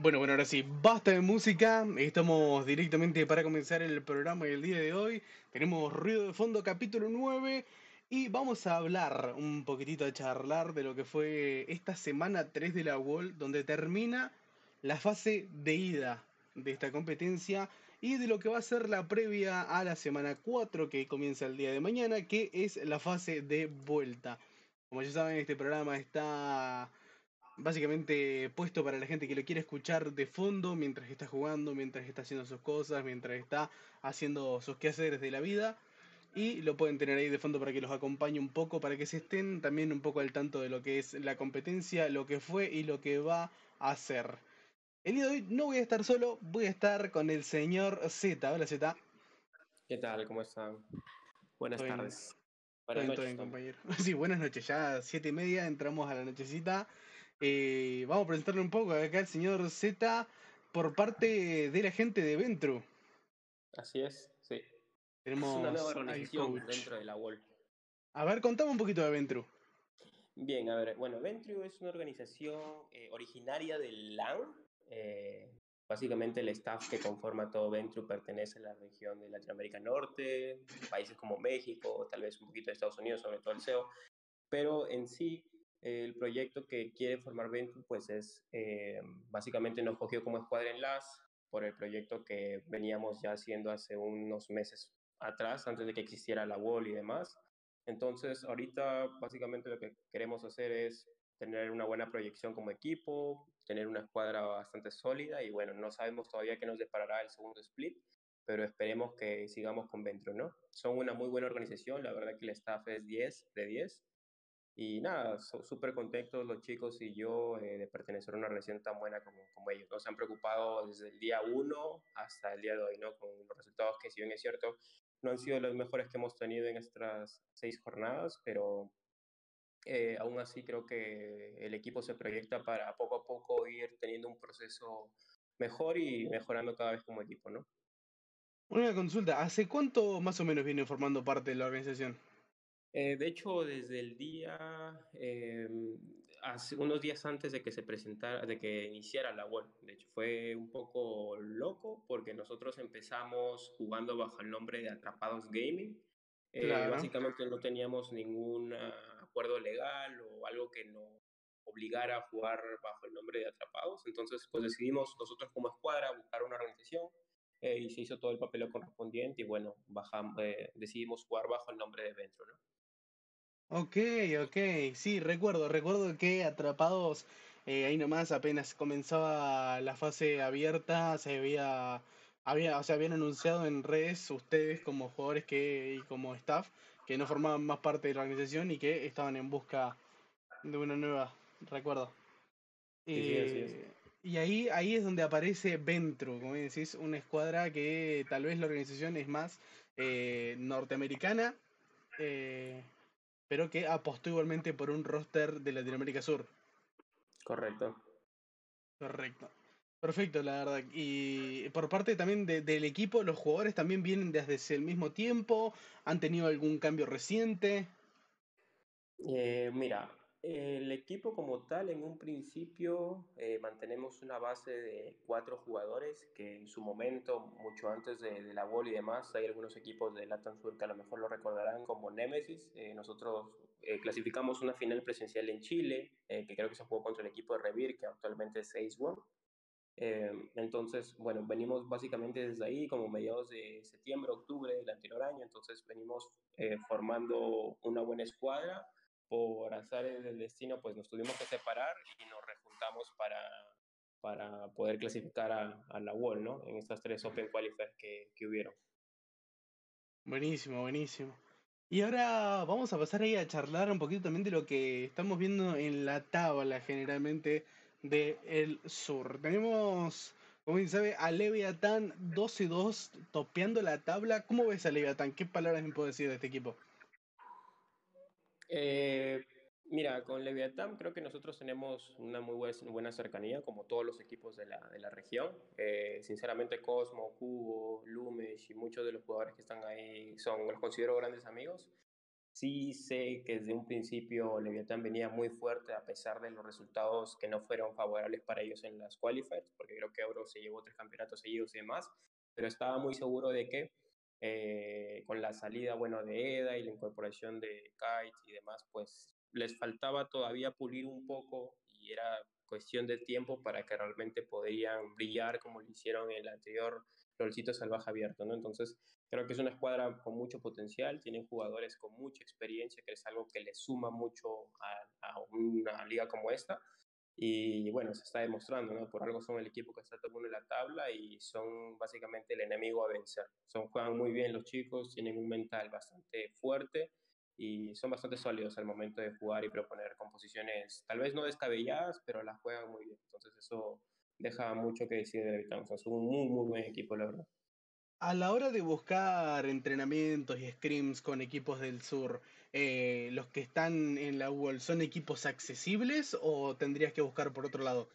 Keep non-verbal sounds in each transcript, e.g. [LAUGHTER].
Bueno, bueno, ahora sí, basta de música. Estamos directamente para comenzar el programa del día de hoy. Tenemos Ruido de Fondo, capítulo 9. Y vamos a hablar un poquitito, a charlar de lo que fue esta semana 3 de la Wall, donde termina la fase de ida de esta competencia y de lo que va a ser la previa a la semana 4 que comienza el día de mañana, que es la fase de vuelta. Como ya saben, este programa está básicamente puesto para la gente que lo quiere escuchar de fondo mientras está jugando, mientras está haciendo sus cosas, mientras está haciendo sus quehaceres de la vida. Y lo pueden tener ahí de fondo para que los acompañe un poco, para que se estén también un poco al tanto de lo que es la competencia, lo que fue y lo que va a ser. El día de hoy no voy a estar solo, voy a estar con el señor Z. Hola Z. ¿Qué tal? ¿Cómo están? Buenas tardes. Buenas noches, compañero. [LAUGHS] Sí, buenas noches. Ya siete y media entramos a la nochecita. Eh, vamos a presentarle un poco acá al señor Z por parte de la gente de Ventru. Así es, sí. Tenemos es una nueva organización dentro de la WOL. A ver, contame un poquito de Ventru. Bien, a ver, bueno, Ventru es una organización eh, originaria del LAN. Eh, básicamente el staff que conforma todo Ventru pertenece a la región de Latinoamérica Norte, países como México, tal vez un poquito de Estados Unidos, sobre todo el CEO. Pero en sí, el proyecto que quiere formar Venture, pues es, eh, básicamente nos cogió como escuadra en LAS por el proyecto que veníamos ya haciendo hace unos meses atrás, antes de que existiera la wall y demás. Entonces, ahorita básicamente lo que queremos hacer es tener una buena proyección como equipo, tener una escuadra bastante sólida y bueno, no sabemos todavía qué nos deparará el segundo split, pero esperemos que sigamos con Ventro, ¿no? Son una muy buena organización, la verdad que el staff es 10 de 10 y nada, súper contentos los chicos y yo eh, de pertenecer a una relación tan buena como, como ellos. Nos han preocupado desde el día uno hasta el día de hoy, ¿no? Con los resultados que, si bien es cierto, no han sido los mejores que hemos tenido en estas seis jornadas, pero eh, aún así creo que el equipo se proyecta para poco a poco ir teniendo un proceso mejor y mejorando cada vez como equipo, ¿no? Una consulta, ¿hace cuánto más o menos viene formando parte de la organización? Eh, de hecho, desde el día, eh, hace unos días antes de que se presentara, de que iniciara la web, de hecho, fue un poco loco porque nosotros empezamos jugando bajo el nombre de Atrapados Gaming. Eh, básicamente no teníamos ningún acuerdo legal o algo que nos obligara a jugar bajo el nombre de Atrapados. Entonces, pues decidimos nosotros como escuadra buscar una organización y se hizo todo el papel correspondiente y bueno, bajamos, decidimos jugar bajo el nombre de Ventro, ¿no? Ok, ok, sí, recuerdo, recuerdo que atrapados eh, ahí nomás apenas comenzaba la fase abierta, se había, había, o sea, habían anunciado en redes ustedes como jugadores que, y como staff que no formaban más parte de la organización y que estaban en busca de una nueva, recuerdo. Eh, y ahí, ahí es donde aparece Ventru, como decís, una escuadra que tal vez la organización es más eh, norteamericana. Eh, pero que apostó igualmente por un roster de Latinoamérica Sur. Correcto. Correcto. Perfecto, la verdad. Y por parte también del equipo, los jugadores también vienen desde el mismo tiempo, han tenido algún cambio reciente. Eh, mira, el equipo como tal, en un principio eh, mantenemos una base de cuatro jugadores que en su momento, mucho antes de, la BOL y demás, hay algunos equipos de Latam Sur que a lo mejor lo recordarán como Nemesis. Eh, nosotros eh, clasificamos una final presencial en Chile, que creo que se jugó contra el equipo de Revir, que actualmente es 6-1. entonces, bueno, venimos básicamente desde ahí, como mediados de septiembre, octubre del anterior año, entonces venimos formando una buena escuadra por azar del destino, pues nos tuvimos que separar y nos rejuntamos para, para poder clasificar a, a la Wall, ¿no? En estas tres Open Qualifiers que, que hubieron. Buenísimo, buenísimo. Y ahora vamos a pasar ahí a charlar un poquito también de lo que estamos viendo en la tabla generalmente del el sur. Tenemos, como bien sabe, a Leviathan 12-2 topeando la tabla. ¿Cómo ves a Leviathan? ¿Qué palabras me puedo decir de este equipo? Eh, mira, con Leviathan creo que nosotros tenemos una muy buena cercanía, como todos los equipos de la, de la región. Eh, sinceramente, Cosmo, Cubo, Lumes y muchos de los jugadores que están ahí son, los considero grandes amigos. Sí sé que desde un principio Leviatán venía muy fuerte a pesar de los resultados que no fueron favorables para ellos en las qualifiers, porque creo que Euro se llevó tres campeonatos seguidos y demás, pero estaba muy seguro de que eh, con la salida bueno, de EDA y la incorporación de Kite y demás, pues les faltaba todavía pulir un poco y era cuestión de tiempo para que realmente podrían brillar como lo hicieron en el anterior Rolcito Salvaje Abierto, ¿no? Entonces, creo que es una escuadra con mucho potencial, tienen jugadores con mucha experiencia, que es algo que les suma mucho a una liga como esta. Y bueno, se está demostrando, ¿no? Por algo son el equipo que está tomando la tabla y son básicamente el enemigo a vencer. Son, juegan muy bien los chicos, tienen un mental bastante fuerte y son bastante sólidos al momento de jugar y proponer composiciones, tal vez no descabelladas, pero las juegan muy bien. Entonces eso deja mucho que decir de sea, son un muy, muy buen equipo, la verdad. A la hora de buscar entrenamientos y scrims con equipos del sur, eh, ¿los que están en la UOL son equipos accesibles o tendrías que buscar por otro lado?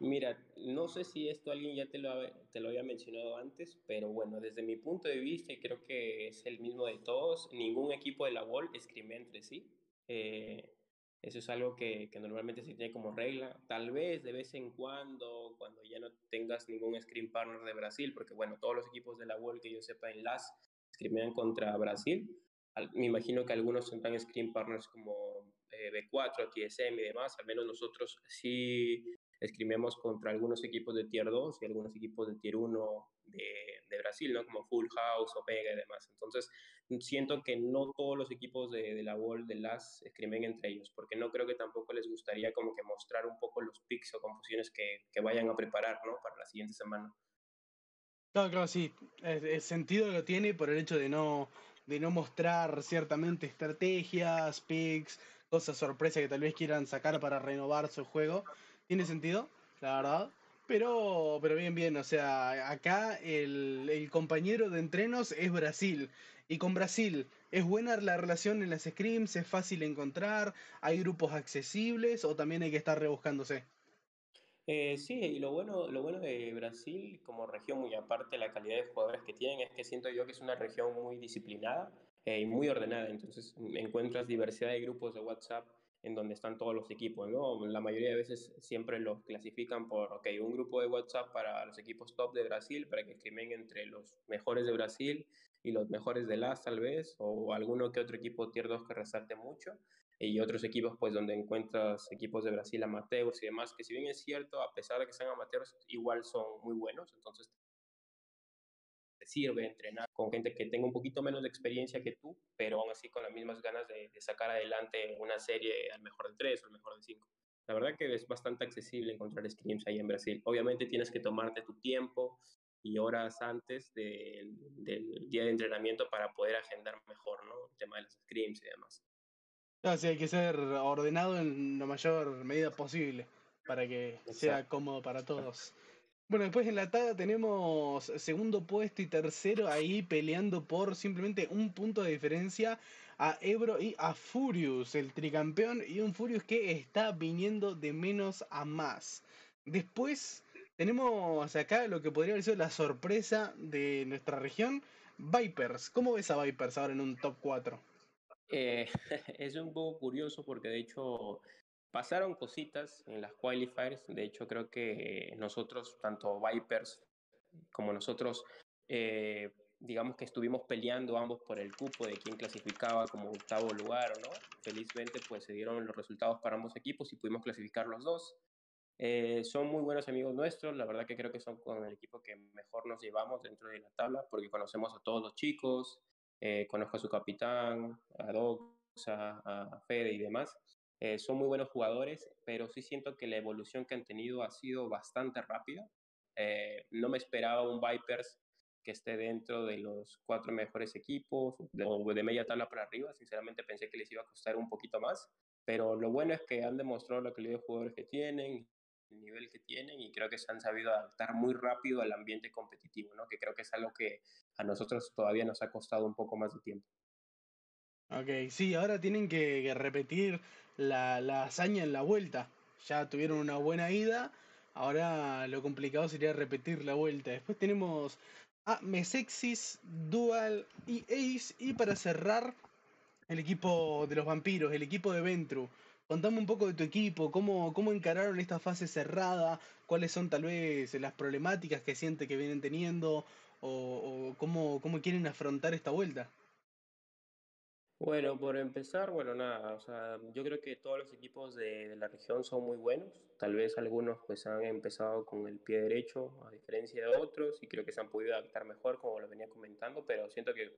Mira, no sé si esto alguien ya te lo, te lo había mencionado antes, pero bueno, desde mi punto de vista, y creo que es el mismo de todos, ningún equipo de la WOL escribe entre sí. Eh, eso es algo que, que, normalmente se tiene como regla. Tal vez de vez en cuando, cuando ya no tengas ningún screen partner de Brasil, porque bueno, todos los equipos de la WOL que yo sepa en LAS escriben contra Brasil. Me imagino que algunos tendrán screen partners como eh, B4, TSM y demás. Al menos nosotros sí escribimos contra algunos equipos de Tier 2 y algunos equipos de Tier 1 de, de, Brasil, ¿no? Como Full House, Omega y demás. Entonces, siento que no todos los equipos de, de la World, de las, escriben entre ellos, porque no creo que tampoco les gustaría como que mostrar un poco los picks o confusiones que, que vayan a preparar, ¿no? Para la siguiente semana. Claro, claro, sí. El, el sentido lo tiene por el hecho de no, de no mostrar ciertamente estrategias, picks, cosas sorpresas que tal vez quieran sacar para renovar su juego tiene sentido, la verdad. Pero, pero bien, bien, o sea, acá el, el, compañero de entrenos es Brasil. Y con Brasil, ¿es buena la relación en las scrims? ¿Es fácil encontrar? ¿Hay grupos accesibles o también hay que estar rebuscándose? Eh, sí, y lo bueno, lo bueno de Brasil como región, muy aparte la calidad de jugadores que tienen, es que siento yo que es una región muy disciplinada eh, y muy ordenada. Entonces encuentras diversidad de grupos de WhatsApp en donde están todos los equipos, ¿no? La mayoría de veces siempre los clasifican por, ok, un grupo de WhatsApp para los equipos top de Brasil, para que escriben entre los mejores de Brasil y los mejores de LAS tal vez, o alguno que otro equipo tier 2 que resalte mucho, y otros equipos pues donde encuentras equipos de Brasil amateurs y demás, que si bien es cierto, a pesar de que sean amateurs, igual son muy buenos, entonces te sirve entrenar con gente que tenga un poquito menos de experiencia que tú, pero aún así con las mismas ganas de, de sacar adelante una serie al mejor de tres o al mejor de cinco. La verdad que es bastante accesible encontrar scrims ahí en Brasil. Obviamente tienes que tomarte tu tiempo y horas antes de, del día de entrenamiento para poder agendar mejor ¿no? el tema de los scrims y demás. No, sí, hay que ser ordenado en la mayor medida posible para que Exacto. sea cómodo para todos. Bueno, después en la tabla tenemos segundo puesto y tercero ahí peleando por simplemente un punto de diferencia a Ebro y a Furious, el tricampeón, y un Furious que está viniendo de menos a más. Después tenemos acá lo que podría haber sido la sorpresa de nuestra región, Vipers. ¿Cómo ves a Vipers ahora en un top 4? Eh, [LAUGHS] es un poco curioso porque de hecho Pasaron cositas en las qualifiers, de hecho creo que nosotros, tanto Vipers como nosotros, eh, digamos que estuvimos peleando ambos por el cupo de quién clasificaba como octavo lugar. Felizmente pues se dieron los resultados para ambos equipos y pudimos clasificar los dos. Eh, son muy buenos amigos nuestros, la verdad que creo que son con el equipo que mejor nos llevamos dentro de la tabla porque conocemos a todos los chicos, eh, conozco a su capitán, a Doxa, a Fede y demás. Eh, son muy buenos jugadores, pero sí siento que la evolución que han tenido ha sido bastante rápida. Eh, no me esperaba un Vipers que esté dentro de los cuatro mejores equipos de, o de media tabla para arriba. Sinceramente pensé que les iba a costar un poquito más, pero lo bueno es que han demostrado la calidad de jugadores que tienen, el nivel que tienen y creo que se han sabido adaptar muy rápido al ambiente competitivo, ¿no? que creo que es algo que a nosotros todavía nos ha costado un poco más de tiempo. Ok, sí, ahora tienen que, repetir la, la, hazaña en la vuelta. Ya tuvieron una buena ida, ahora lo complicado sería repetir la vuelta. Después tenemos a Mesexis, Dual y Ace. Y para cerrar, El equipo de los vampiros, el equipo de Ventru. Contame un poco de tu equipo, cómo, cómo encararon esta fase cerrada, cuáles son tal vez las problemáticas que siente que vienen teniendo o, o cómo, cómo quieren afrontar esta vuelta. Bueno, por empezar, bueno, nada, o sea, yo creo que todos los equipos de, de, la región son muy buenos. Tal vez algunos pues han empezado con el pie derecho, a diferencia de otros, y creo que se han podido adaptar mejor, como lo venía comentando, pero siento que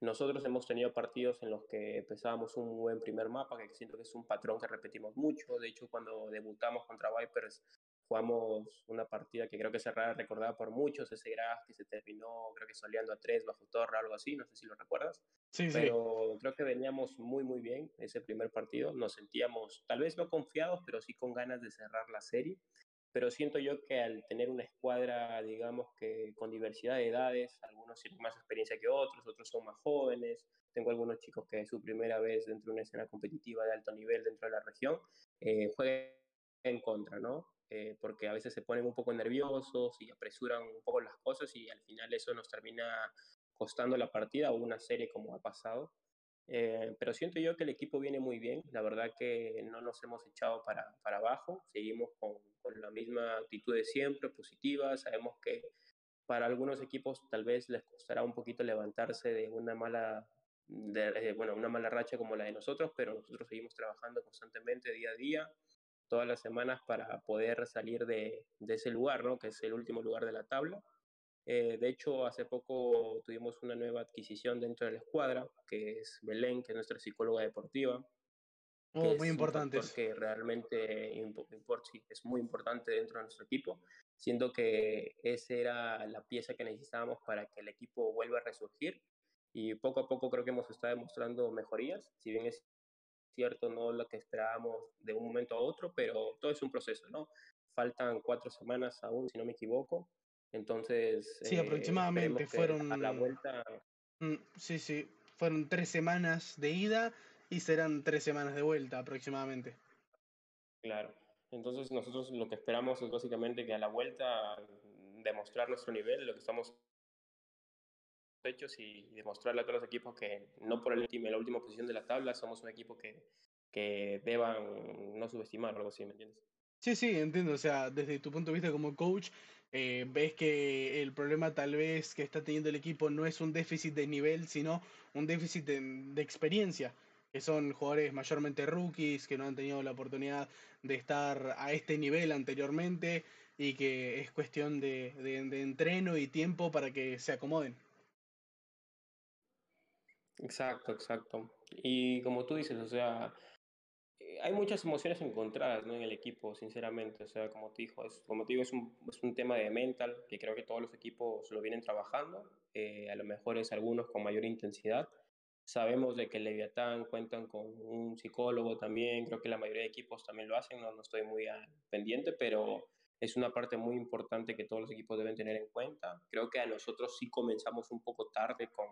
nosotros hemos tenido partidos en los que empezábamos un buen primer mapa, que siento que es un patrón que repetimos mucho. De hecho, cuando debutamos contra Vipers, jugamos una partida que creo que será recordada por muchos, ese graph que se terminó, creo que soleando a tres bajo torre, algo así, no sé si lo recuerdas. Sí, pero creo que veníamos muy, muy bien ese primer partido. Nos sentíamos, tal vez no confiados, pero sí con ganas de cerrar la serie. Pero siento yo que al tener una escuadra, digamos que con diversidad de edades, algunos tienen más experiencia que otros, otros son más jóvenes. Tengo algunos chicos que es su primera vez dentro de una escena competitiva de alto nivel dentro de la región, eh, juegan en contra, ¿no? Eh, porque a veces se ponen un poco nerviosos y apresuran un poco las cosas y al final eso nos termina costando la partida o una serie como ha pasado. Eh, pero siento yo que el equipo viene muy bien, la verdad que no nos hemos echado para, para abajo, seguimos con, con, la misma actitud de siempre, positiva, sabemos que para algunos equipos tal vez les costará un poquito levantarse de una mala, de, eh, bueno, una mala racha como la de nosotros, pero nosotros seguimos trabajando constantemente día a día, todas las semanas para poder salir de, de ese lugar, ¿no? que es el último lugar de la tabla. Eh, de hecho, hace poco tuvimos una nueva adquisición dentro de la escuadra, que es Belén, que es nuestra psicóloga deportiva. Oh, muy importante. Que realmente es muy importante dentro de nuestro equipo, siendo que esa era la pieza que necesitábamos para que el equipo vuelva a resurgir. Y poco a poco creo que hemos estado demostrando mejorías, si bien es cierto, no lo que esperábamos de un momento a otro, pero todo es un proceso, ¿no? Faltan cuatro semanas aún, si no me equivoco, entonces, sí, aproximadamente fueron a la vuelta. Mm, sí, sí, fueron tres semanas de ida y serán tres semanas de vuelta aproximadamente. Claro. Entonces nosotros lo que esperamos es básicamente que a la vuelta demostrar nuestro nivel, lo que estamos hechos y demostrarle a todos los equipos que no por el último, la última posición de la tabla somos un equipo que, que deban no subestimar algo así, ¿me entiendes? Sí, sí, entiendo. O sea, desde tu punto de vista como coach, eh, ves que el problema tal vez que está teniendo el equipo no es un déficit de nivel, sino un déficit de, experiencia, que son jugadores mayormente rookies, que no han tenido la oportunidad de estar a este nivel anteriormente y que es cuestión de, de, de entreno y tiempo para que se acomoden. Exacto, exacto. Y como tú dices, o sea, hay muchas emociones encontradas ¿no? en el equipo, sinceramente. O sea, como te, dijo, es, como te digo, es un, es un tema de mental que creo que todos los equipos lo vienen trabajando. Eh, a lo mejor es algunos con mayor intensidad. Sabemos de que el Leviatán cuentan con un psicólogo también. Creo que la mayoría de equipos también lo hacen. No, no estoy muy pendiente, pero es una parte muy importante que todos los equipos deben tener en cuenta. Creo que a nosotros sí comenzamos un poco tarde con,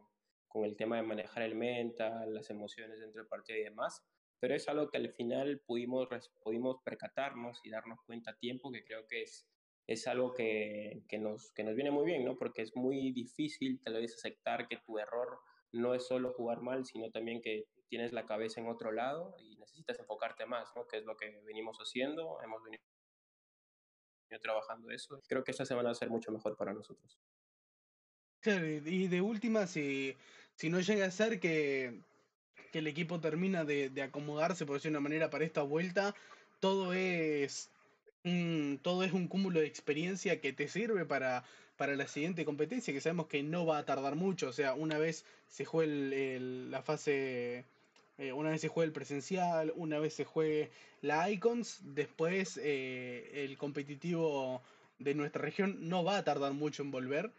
con el tema de manejar el mental, las emociones dentro del partido y demás pero es algo que al final pudimos, pudimos percatarnos y darnos cuenta a tiempo, que creo que es, es algo que, que, nos, que nos viene muy bien, ¿no? Porque es muy difícil tal vez aceptar que tu error no es solo jugar mal, sino también que tienes la cabeza en otro lado y necesitas enfocarte más, ¿no? Que es lo que venimos haciendo, hemos venido trabajando eso. Creo que esta semana va a ser mucho mejor para nosotros. Y de última, si, si no llega a ser que que el equipo termina de, de acomodarse, por decirlo de una manera, para esta vuelta, todo es, un, todo es un cúmulo de experiencia que te sirve para, para la siguiente competencia, que sabemos que no va a tardar mucho. O sea, una vez se juegue el, la fase, eh, una vez se juegue el presencial, una vez se juegue la Icons, después eh, el competitivo de nuestra región no va a tardar mucho en volver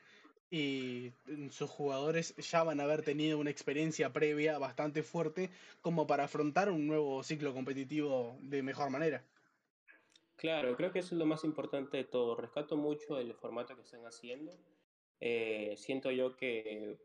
y sus jugadores ya van a haber tenido una experiencia previa bastante fuerte como para afrontar un nuevo ciclo competitivo de mejor manera. Claro, creo que eso es lo más importante de todo. Rescato mucho el formato que están haciendo. Eh, siento yo que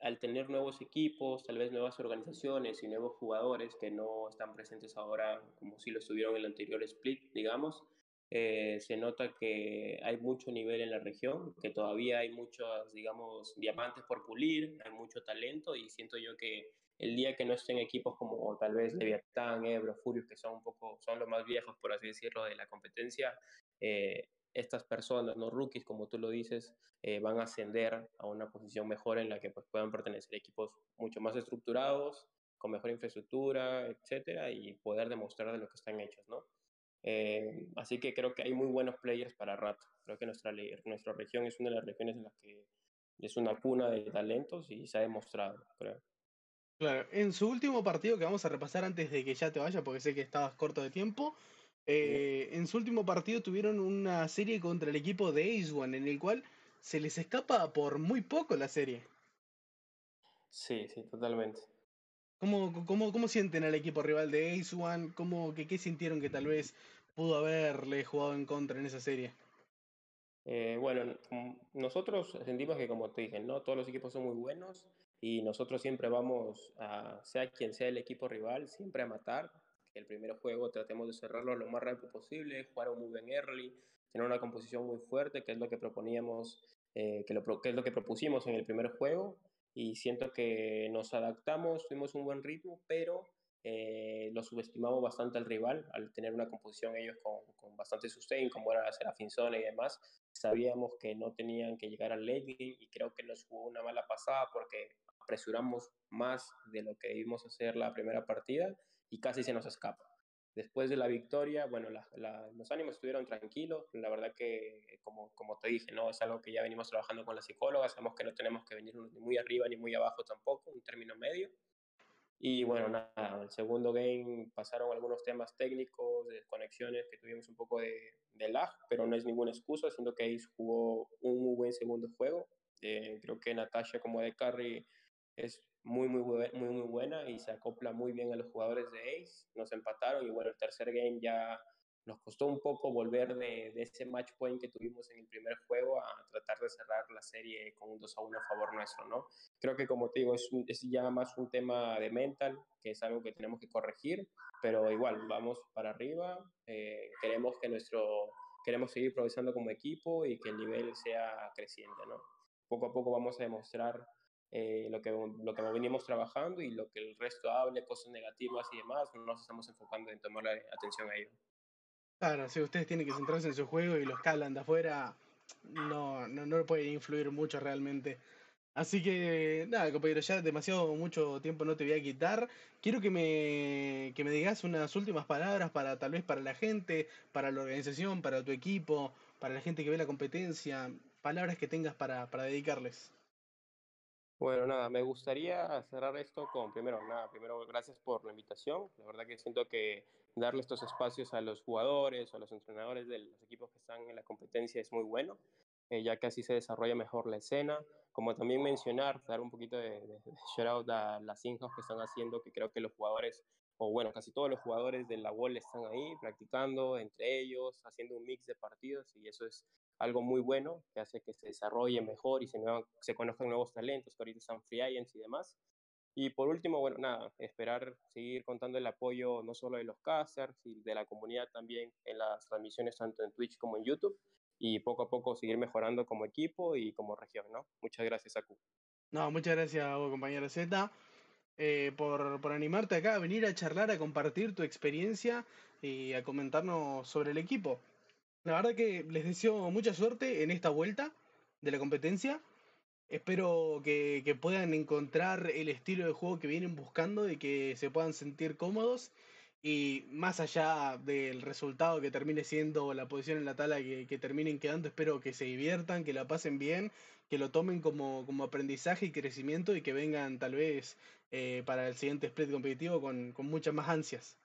al tener nuevos equipos, tal vez nuevas organizaciones y nuevos jugadores que no están presentes ahora como si lo estuvieron en el anterior split, digamos, Eh, se nota que hay mucho nivel en la región, que todavía hay muchos, digamos, diamantes por pulir, hay mucho talento y siento yo que el día que no estén equipos como tal vez Leviatán, Ebro, Furious, que son un poco, son los más viejos, por así decirlo, de la competencia, eh, estas personas, no rookies, como tú lo dices, eh, van a ascender a una posición mejor en la que pues, puedan pertenecer equipos mucho más estructurados, con mejor infraestructura, etcétera, y poder demostrar de lo que están hechos, ¿no? Eh, así que creo que hay muy buenos players para rato. Creo que nuestra, nuestra región es una de las regiones en las que es una cuna de talentos y se ha demostrado, creo. Claro, en su último partido que vamos a repasar antes de que ya te vaya, porque sé que estabas corto de tiempo, eh, en su último partido tuvieron una serie contra el equipo de Ace One, en el cual se les escapa por muy poco la serie. Sí, sí, totalmente. ¿Cómo, cómo, cómo sienten al equipo rival de Ace One? ¿Cómo, que, ¿Qué sintieron que tal vez pudo haberle jugado en contra en esa serie? Eh, bueno, nosotros sentimos que, como te dije, ¿no? todos los equipos son muy buenos y nosotros siempre vamos a, sea quien sea el equipo rival, siempre a matar. Que el primer juego tratemos de cerrarlo lo más rápido posible, jugar muy buen early, tener una composición muy fuerte, que es lo que proponíamos, eh, que, lo, que es lo que propusimos en el primer juego. Y siento que nos adaptamos, tuvimos un buen ritmo, pero eh, lo subestimamos bastante al rival al tener una composición ellos con, con bastante sustain, como era la Finzone y demás. Sabíamos que no tenían que llegar al late game y creo que nos jugó una mala pasada porque apresuramos más de lo que debimos hacer la primera partida y casi se nos escapa. Después de la victoria, bueno, los ánimos estuvieron tranquilos. La verdad que, como, como te dije, ¿no? es algo que ya venimos trabajando con la psicóloga. Sabemos que no tenemos que venir ni muy arriba ni muy abajo tampoco, un término medio. Y bueno, nada, el segundo game pasaron algunos temas técnicos, de conexiones, que tuvimos un poco de, lag, pero no es ninguna excusa, siendo que Ace jugó un muy buen segundo juego. Eh, creo que Natasha como de carry es muy, muy, muy, muy buena y se acopla muy bien a los jugadores de Ace. Nos empataron y bueno, el tercer game ya nos costó un poco volver de, de, ese match point que tuvimos en el primer juego a tratar de cerrar la serie con un 2 a 1 a favor nuestro, ¿no? Creo que como te digo, es, es ya más un tema de mental, que es algo que tenemos que corregir, pero igual, vamos para arriba, eh, queremos que nuestro, queremos seguir progresando como equipo y que el nivel sea creciente, ¿no? Poco a poco vamos a demostrar eh, lo, que, lo que venimos trabajando y lo que el resto hable, cosas negativas y demás, no nos estamos enfocando en tomar atención a ello. Claro, si ustedes tienen que centrarse en su juego y los que hablan de afuera no, no, no pueden influir mucho realmente. Así que, nada, compañero, ya demasiado mucho tiempo no te voy a quitar. Quiero que me, que me digas unas últimas palabras para tal vez para la gente, para la organización, para tu equipo, para la gente que ve la competencia, palabras que tengas para, para dedicarles. Bueno, nada, me gustaría cerrar esto con, primero, nada, primero, gracias por la invitación. La verdad que siento que darle estos espacios a los jugadores a los entrenadores de los equipos que están en la competencia es muy bueno, eh, ya que así se desarrolla mejor la escena. Como también mencionar, dar un poquito de, de, shout out a las injas que están haciendo, que creo que los jugadores, o bueno, casi todos los jugadores de la WOL están ahí practicando entre ellos, haciendo un mix de partidos y eso es algo muy bueno que hace que se desarrolle mejor y se, se conozcan nuevos talentos, que ahorita están free agents y demás. Y por último, bueno, nada, esperar seguir contando el apoyo no solo de los casters y de la comunidad también en las transmisiones tanto en Twitch como en YouTube y poco a poco seguir mejorando como equipo y como región, ¿no? Muchas gracias, Aku. No, muchas gracias compañero Z, eh, por, por animarte acá a venir a charlar, a compartir tu experiencia y a comentarnos sobre el equipo. La verdad que les deseo mucha suerte en esta vuelta de la competencia Espero que, que, puedan encontrar el estilo de juego que vienen buscando y que se puedan sentir cómodos. Y más allá del resultado que termine siendo la posición en la tabla que, que terminen quedando, espero que se diviertan, que la pasen bien, que lo tomen como, como aprendizaje y crecimiento y que vengan tal vez eh, para el siguiente split competitivo con, con muchas más ansias.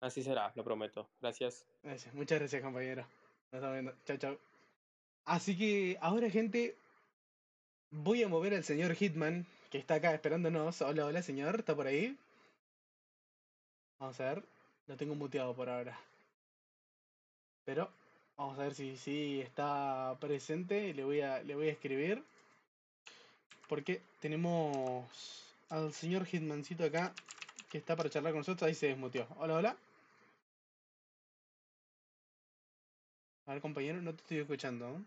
Así será, lo prometo. Gracias. Gracias. Muchas gracias, compañero. Nos estamos viendo. Chao, chao. Así que ahora, gente, Voy a mover al señor Hitman, que está acá esperándonos. Hola, hola, señor, ¿está por ahí? Vamos a ver. Lo tengo muteado por ahora. Pero vamos a ver si, si está presente. Le voy, a, le voy a escribir. Porque tenemos al señor Hitmancito acá que está para charlar con nosotros. Ahí se desmuteó. Hola, hola. A ver, compañero, no te estoy escuchando.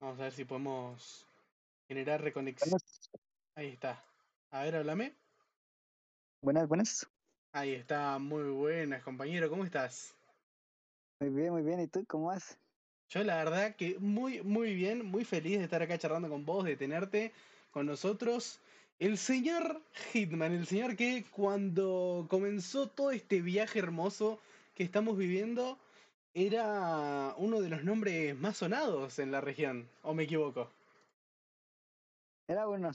Vamos a ver si podemos generar reconexión. Ahí está. A ver, háblame. Buenas, buenas. Ahí está, muy buenas, compañero. ¿Cómo estás? Muy bien, muy bien. ¿Y tú cómo vas? Yo la verdad que muy, muy bien, muy feliz de estar acá charlando con vos, de tenerte con nosotros. El señor Hitman, el señor que cuando comenzó todo este viaje hermoso que estamos viviendo, era uno de los nombres más sonados en la región, ¿o me equivoco? Era uno.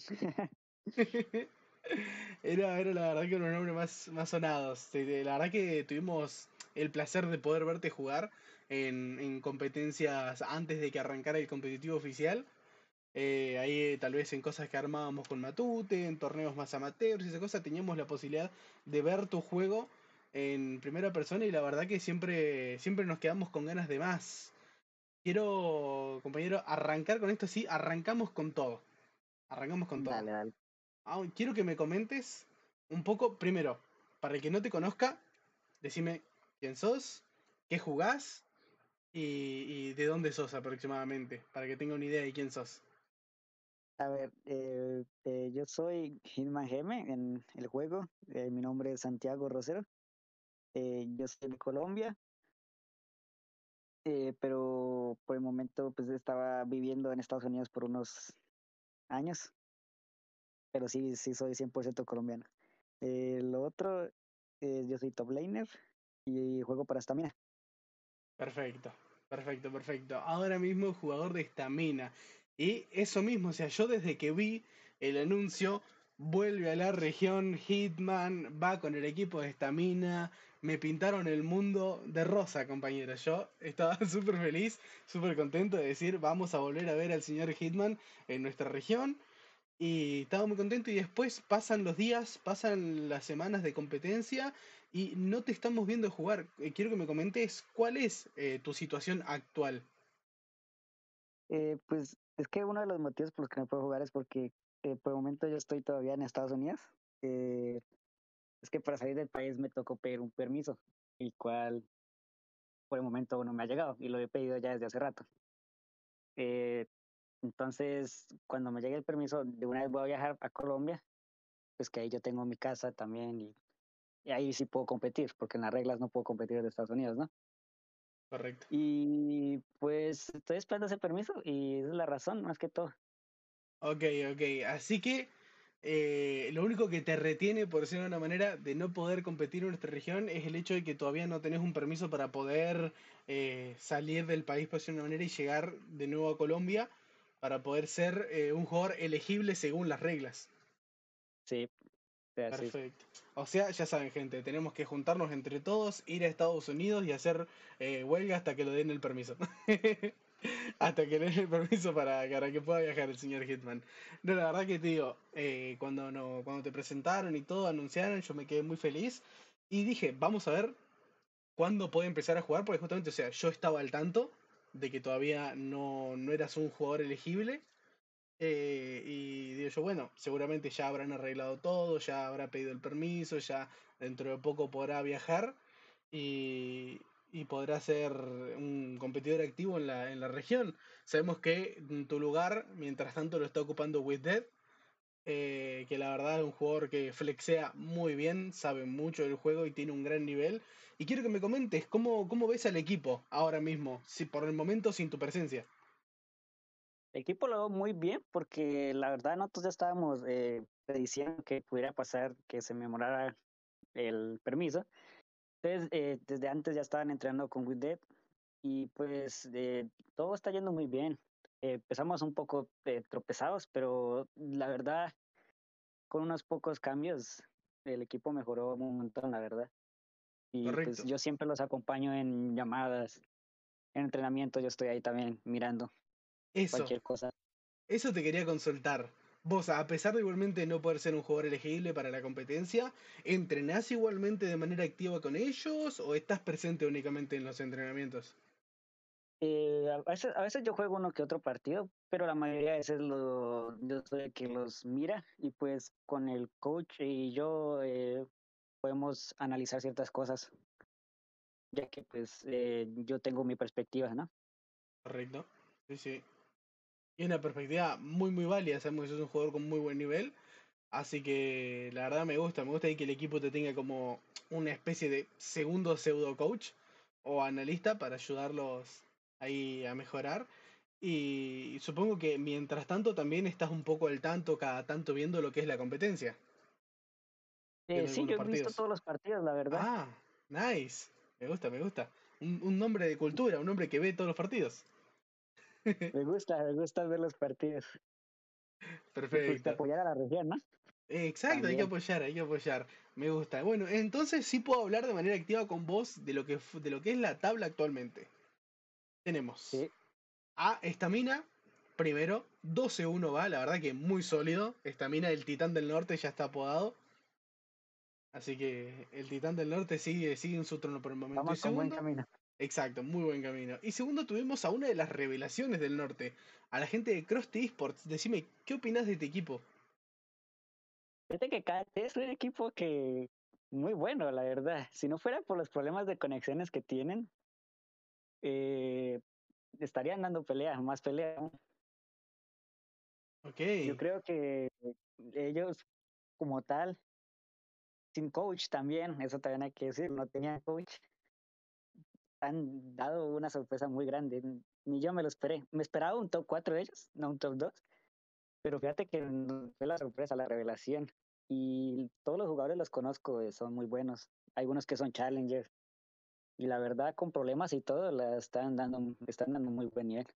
[LAUGHS] era, era la verdad que uno de los nombres más, más sonados. La verdad que tuvimos el placer de poder verte jugar en, en competencias antes de que arrancara el competitivo oficial. Eh, ahí tal vez en cosas que armábamos con Matute, en torneos más amateurs y esa cosa, teníamos la posibilidad de ver tu juego en primera persona y la verdad que siempre, siempre nos quedamos con ganas de más. Quiero, compañero, arrancar con esto, sí, arrancamos con todo. Arrancamos con todo. Dale, dale. Ah, quiero que me comentes un poco, primero, para el que no te conozca, decime quién sos, qué jugás y, y de dónde sos aproximadamente, para que tenga una idea de quién sos. A ver, eh, eh, yo soy Hitman Geme en el juego. Eh, mi nombre es Santiago Rosero. Eh, yo soy de Colombia. Eh, pero por el momento pues estaba viviendo en Estados Unidos por unos años. Pero sí, sí soy 100% colombiano. Lo otro, yo soy top laner y juego para Stamina. Perfecto, perfecto, perfecto. Ahora mismo jugador de Stamina. Y eso mismo, o sea, yo desde que vi el anuncio, vuelve a la región, Hitman, va con el equipo de Stamina, me pintaron el mundo de rosa, compañero. Yo estaba [LAUGHS] súper feliz, súper contento de decir, vamos a volver a ver al señor Hitman en nuestra región. Y estaba muy contento y después pasan los días, pasan las semanas de competencia y no te estamos viendo jugar. Eh, quiero que me comentes cuál es eh, tu situación actual. Eh, pues es que uno de los motivos por los que no puedo jugar es porque eh, por el momento yo estoy todavía en Estados Unidos. Eh, es que para salir del país me tocó pedir un permiso, el cual por el momento no me ha llegado y lo he pedido ya desde hace rato. Eh, entonces, cuando me llegue el permiso, de una vez voy a viajar a Colombia, pues que ahí yo tengo mi casa también y, y ahí sí puedo competir, porque en las reglas no puedo competir de Estados Unidos, ¿no? Correcto. Y pues estoy esperando ese permiso y esa es la razón, más que todo. Ok, ok. Así que eh, lo único que te retiene, por decirlo de una manera, de no poder competir en nuestra región es el hecho de que todavía no tenés un permiso para poder eh, salir del país, por decirlo de una manera, y llegar de nuevo a Colombia para poder ser eh, un jugador elegible según las reglas. Sí. Perfecto. O sea, ya saben, gente, tenemos que juntarnos entre todos, ir a Estados Unidos y hacer eh, huelga hasta que lo den el permiso. [LAUGHS] hasta que le den el permiso para, para que pueda viajar el señor Hitman. No, la verdad que te digo, eh, cuando, no, cuando te presentaron y todo, anunciaron, yo me quedé muy feliz. Y dije, vamos a ver cuándo puede empezar a jugar, porque justamente, o sea, yo estaba al tanto de que todavía no, no eras un jugador elegible. Eh, y digo yo, bueno, seguramente ya habrán arreglado todo, ya habrá pedido el permiso, ya dentro de poco podrá viajar y, y podrá ser un competidor activo en la, en la región. Sabemos que en tu lugar, mientras tanto, lo está ocupando With Dead, eh, que la verdad es un jugador que flexea muy bien, sabe mucho del juego y tiene un gran nivel. Y quiero que me comentes cómo, cómo ves al equipo ahora mismo, si por el momento sin tu presencia. El equipo lo veo muy bien porque la verdad nosotros ya estábamos eh, prediciendo que pudiera pasar que se memorara el permiso. Entonces, eh, desde antes ya estaban entrenando con With Dead y pues eh, todo está yendo muy bien. Empezamos un poco eh, tropezados, pero la verdad, con unos pocos cambios, el equipo mejoró un montón, la verdad. Y pues Correcto. yo siempre los acompaño en llamadas, en entrenamiento, yo estoy ahí también mirando Eso, cualquier cosa. eso te quería consultar. Vos, a pesar de igualmente no poder ser un jugador elegible para la competencia, ¿entrenás igualmente de manera activa con ellos o estás presente únicamente en los entrenamientos? Eh, a veces, a veces yo juego uno que otro partido, pero la mayoría de veces lo, yo soy el que los mira y pues con el coach y yo eh, podemos analizar ciertas cosas, ya que pues eh, yo tengo mi perspectiva, ¿no? Correcto. Sí, sí. Y una perspectiva muy, muy válida. Sabemos que sos un jugador con muy buen nivel. Así que la verdad me gusta. Me gusta que el equipo te tenga como una especie de segundo pseudo coach o analista para ayudarlos ahí a mejorar. Y supongo que mientras tanto también estás un poco al tanto, cada tanto viendo lo que es la competencia. Eh, sí, yo he visto todos los partidos, la verdad. Ah, nice. Me gusta, me gusta. Un, un nombre de cultura, un hombre que ve todos los partidos. [LAUGHS] me gusta, me gusta ver los partidos. Pues, Perfecto. apoyar a la región, ¿no? Exacto, hay que apoyar, hay que apoyar. Me gusta. Bueno, entonces sí puedo hablar de manera activa con vos de lo que, de lo que es la tabla actualmente. Tenemos a Estamina, primero, 12-1 va, la verdad que muy sólido. Estamina, el titán del norte, ya está apodado. Así que el titán del norte sigue, sigue en su trono por el momento. Vamos con buen camino. Exacto, muy buen camino. Y segundo, tuvimos a una de las revelaciones del norte, a la gente de Krusty Esports. Decime, ¿qué opinas de este equipo? Fíjate que es un equipo que muy bueno, la verdad. Si no fuera por los problemas de conexiones que tienen, eh, estarían dando pelea, más pelea. Ok. Yo creo que ellos, como tal, sin coach también, eso también hay que decir, no tenían coach, han dado una sorpresa muy grande. Ni yo me lo esperé. Me esperaba un top 4 de ellos, no un top 2. Pero fíjate que fue la sorpresa, la revelación. Y todos los jugadores los conozco, eh, son muy buenos. Hay unos que son challengers. Y la verdad, con problemas y todo, la están dando, están dando muy buen nivel.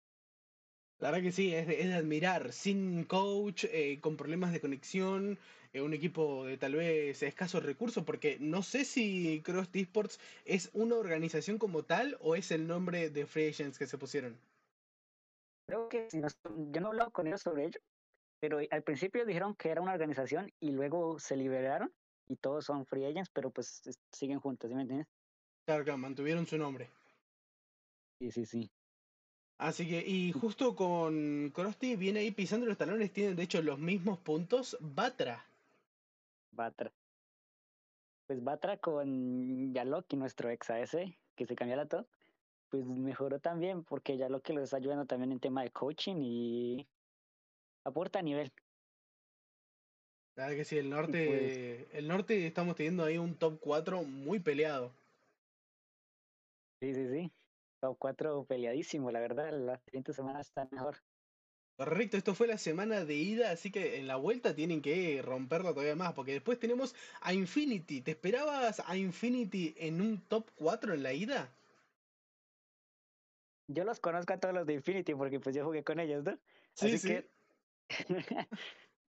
La verdad que sí, es de, admirar. Sin coach, eh, con problemas de conexión, eh, un equipo de tal vez escasos recursos, porque no sé si Cross Esports es una organización como tal o es el nombre de Free Agents que se pusieron. Creo que yo no he hablado con ellos sobre ello, pero al principio dijeron que era una organización y luego se liberaron y todos son free agents, pero pues siguen juntos, ¿sí me entiendes? Claro, claro, mantuvieron su nombre. Sí, sí, sí. Así que, y justo con Krusty viene ahí pisando los talones, tienen de hecho los mismos puntos Batra. Batra. Pues Batra con Yaloki, nuestro ex AS, que se cambió la todo, pues mejoró también porque Yaloki lo está ayudando también en tema de coaching y aporta a nivel. Claro que sí, el norte, el norte estamos teniendo ahí un top 4 muy peleado. Sí, sí, sí. Top 4 peleadísimo, la verdad. La siguiente semana está mejor. Correcto, esto fue la semana de ida, así que en la vuelta tienen que romperla todavía más, porque después tenemos a Infinity. ¿Te esperabas a Infinity en un top 4 en la ida? Yo los conozco a todos los de Infinity porque pues yo jugué con ellos, ¿no? Sí, sí. que [LAUGHS]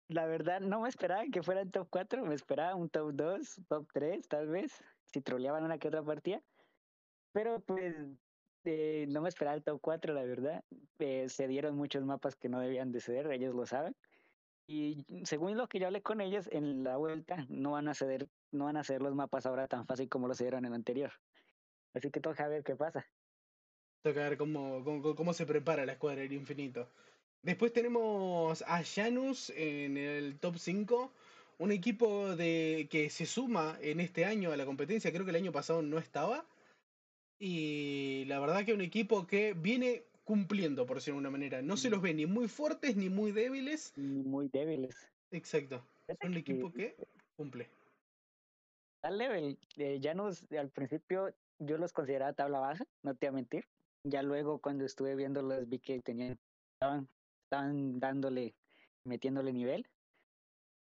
la verdad, no me esperaba que fueran top 4, me esperaba un top 2, top 3, tal vez, si troleaban una que otra partida. Pero pues eh, no me esperaba el top 4, la verdad. Eh, se dieron muchos mapas que no debían de ceder, ellos lo saben. Y según lo que yo hablé con ellos, en la vuelta no van a ceder, no van a hacer los mapas ahora tan fácil como lo cedieron en el anterior. Así que toca ver qué pasa. Toca ver cómo, cómo, cómo se prepara la escuadra del infinito. Después tenemos a Janus en el top 5. Un equipo de, que se suma en este año a la competencia. Creo que el año pasado no estaba. Y la verdad que un equipo que viene cumpliendo, por decirlo de una manera. No se los ve ni muy fuertes ni muy débiles. Ni muy débiles. Exacto. Es un equipo que cumple. Tal level, eh, Janus al principio yo los consideraba tabla baja, no te voy a mentir. Ya luego cuando estuve viendo los vi que tenían, estaban están dándole, metiéndole nivel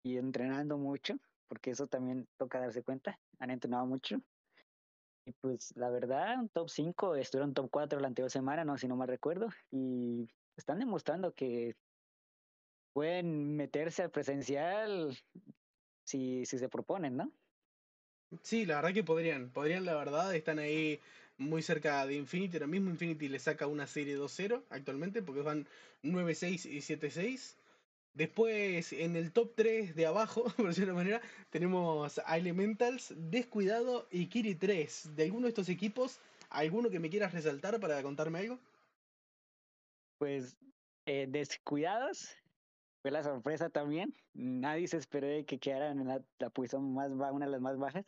y entrenando mucho, porque eso también toca darse cuenta, han entrenado mucho. Y pues la verdad, un top 5, estuvieron top 4 la anterior semana, no si no mal recuerdo, y están demostrando que pueden meterse al presencial si, si se proponen, ¿no? Sí, la verdad que podrían, podrían la verdad, están ahí muy cerca de Infinity. Ahora mismo Infinity le saca una serie 2-0 actualmente porque van 9-6 y 7-6. Después en el top 3 de abajo, [LAUGHS] por decirlo de manera, tenemos a Elementals, Descuidado y Kiri 3. ¿De alguno de estos equipos, alguno que me quieras resaltar para contarme algo? Pues eh, Descuidados fue la sorpresa también. Nadie se esperó de que quedaran en la, posición más baja, una de las más bajas.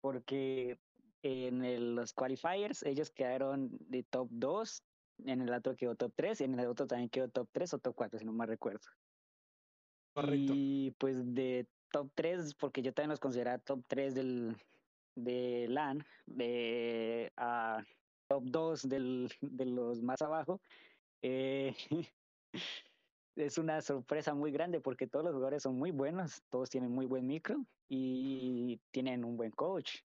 porque en los qualifiers ellos quedaron de top 2, en el otro quedó top 3 y en el otro también quedó top 3 o top 4, si no me recuerdo. Y pues de top 3, porque yo también los consideraba top 3 del, de LAN, de a top 2 del, de los más abajo, eh, [LAUGHS] es una sorpresa muy grande porque todos los jugadores son muy buenos, todos tienen muy buen micro y tienen un buen coach.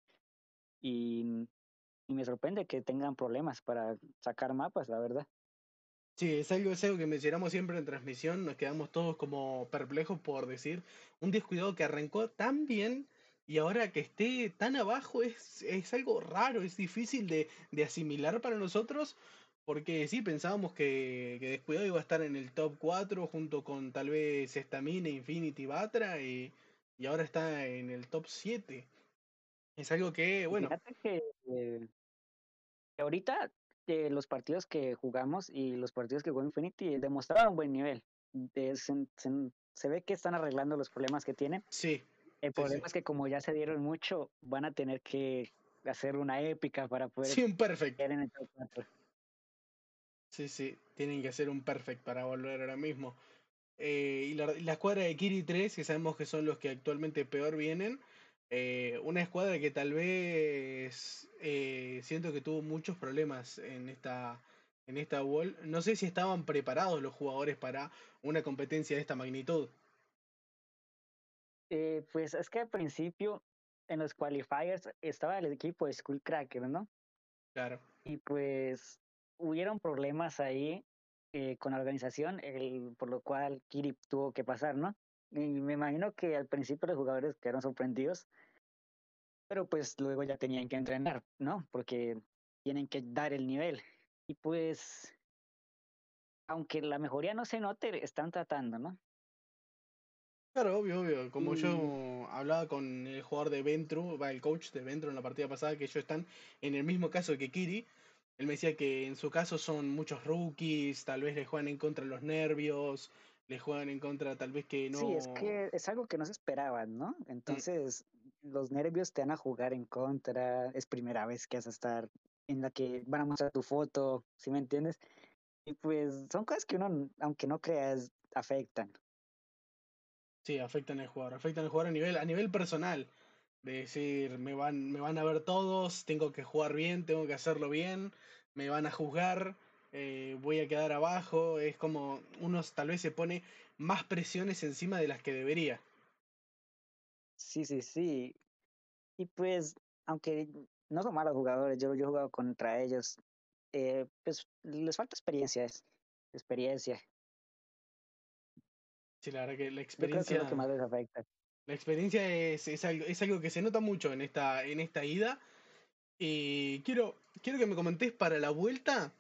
Y, y me sorprende que tengan problemas para sacar mapas, la verdad. Sí, es algo, es algo que mencionamos siempre en transmisión, nos quedamos todos como perplejos por decir un descuidado que arrancó tan bien y ahora que esté tan abajo es, es algo raro, es difícil de, de asimilar para nosotros, porque sí, pensábamos que, que Descuidado iba a estar en el top 4 junto con tal vez Stamina, Infinity, Batra y, y ahora está en el top 7. Es algo que, bueno. Que eh, ahorita eh, los partidos que jugamos y los partidos que jugó Infinity demostraron un buen nivel. De, se, se, se, ve que están arreglando los problemas que tienen. Sí. El problema sí, sí. es que como ya se dieron mucho, van a tener que hacer una épica para poder sí, un perfect. en el top 4. Sí, sí, tienen que hacer un perfect para volver ahora mismo. Eh, y la, la, escuadra de Kiri 3, que sabemos que son los que actualmente peor vienen, eh, una escuadra que tal vez eh, siento que tuvo muchos problemas en esta, en esta wall. No sé si estaban preparados los jugadores para una competencia de esta magnitud. Eh, pues es que al principio en los qualifiers estaba el equipo de Skullcracker, ¿no? Claro. Y pues hubieron problemas ahí eh, con la organización, el, por lo cual Kiri tuvo que pasar, ¿no? Y me imagino que al principio los jugadores quedaron sorprendidos, pero pues luego ya tenían que entrenar, ¿no? Porque tienen que dar el nivel. Y pues, aunque la mejoría no se note, están tratando, ¿no? Claro, obvio, obvio. Como y... yo hablaba con el jugador de Ventru, va el coach de Ventru en la partida pasada, que ellos están en el mismo caso que Kiri. Él me decía que en su caso son muchos rookies, tal vez le juegan en contra los nervios, le juegan en contra tal vez que no... Sí, es que es algo que no se esperaban, ¿no? Entonces mm. los nervios te van a jugar en contra, es primera vez que vas a estar en la que van a mostrar tu foto, ¿sí me entiendes? Y pues son cosas que uno, aunque no creas, afectan. Sí, afectan al jugador, afectan al jugador a nivel, a nivel personal. De decir, me van, me van a ver todos, tengo que jugar bien, tengo que hacerlo bien, me van a juzgar, eh, voy a quedar abajo. Es como uno tal vez se pone más presiones encima de las que debería. Sí, sí, sí. Y pues, aunque no son malos jugadores, yo, yo he jugado contra ellos, eh, pues les falta experiencia, experiencia. Sí, la verdad que la experiencia. Yo creo que es lo que más les afecta. La experiencia es, es, algo, es algo que se nota mucho en esta, en esta ida. Y quiero, quiero que me comentes para la vuelta,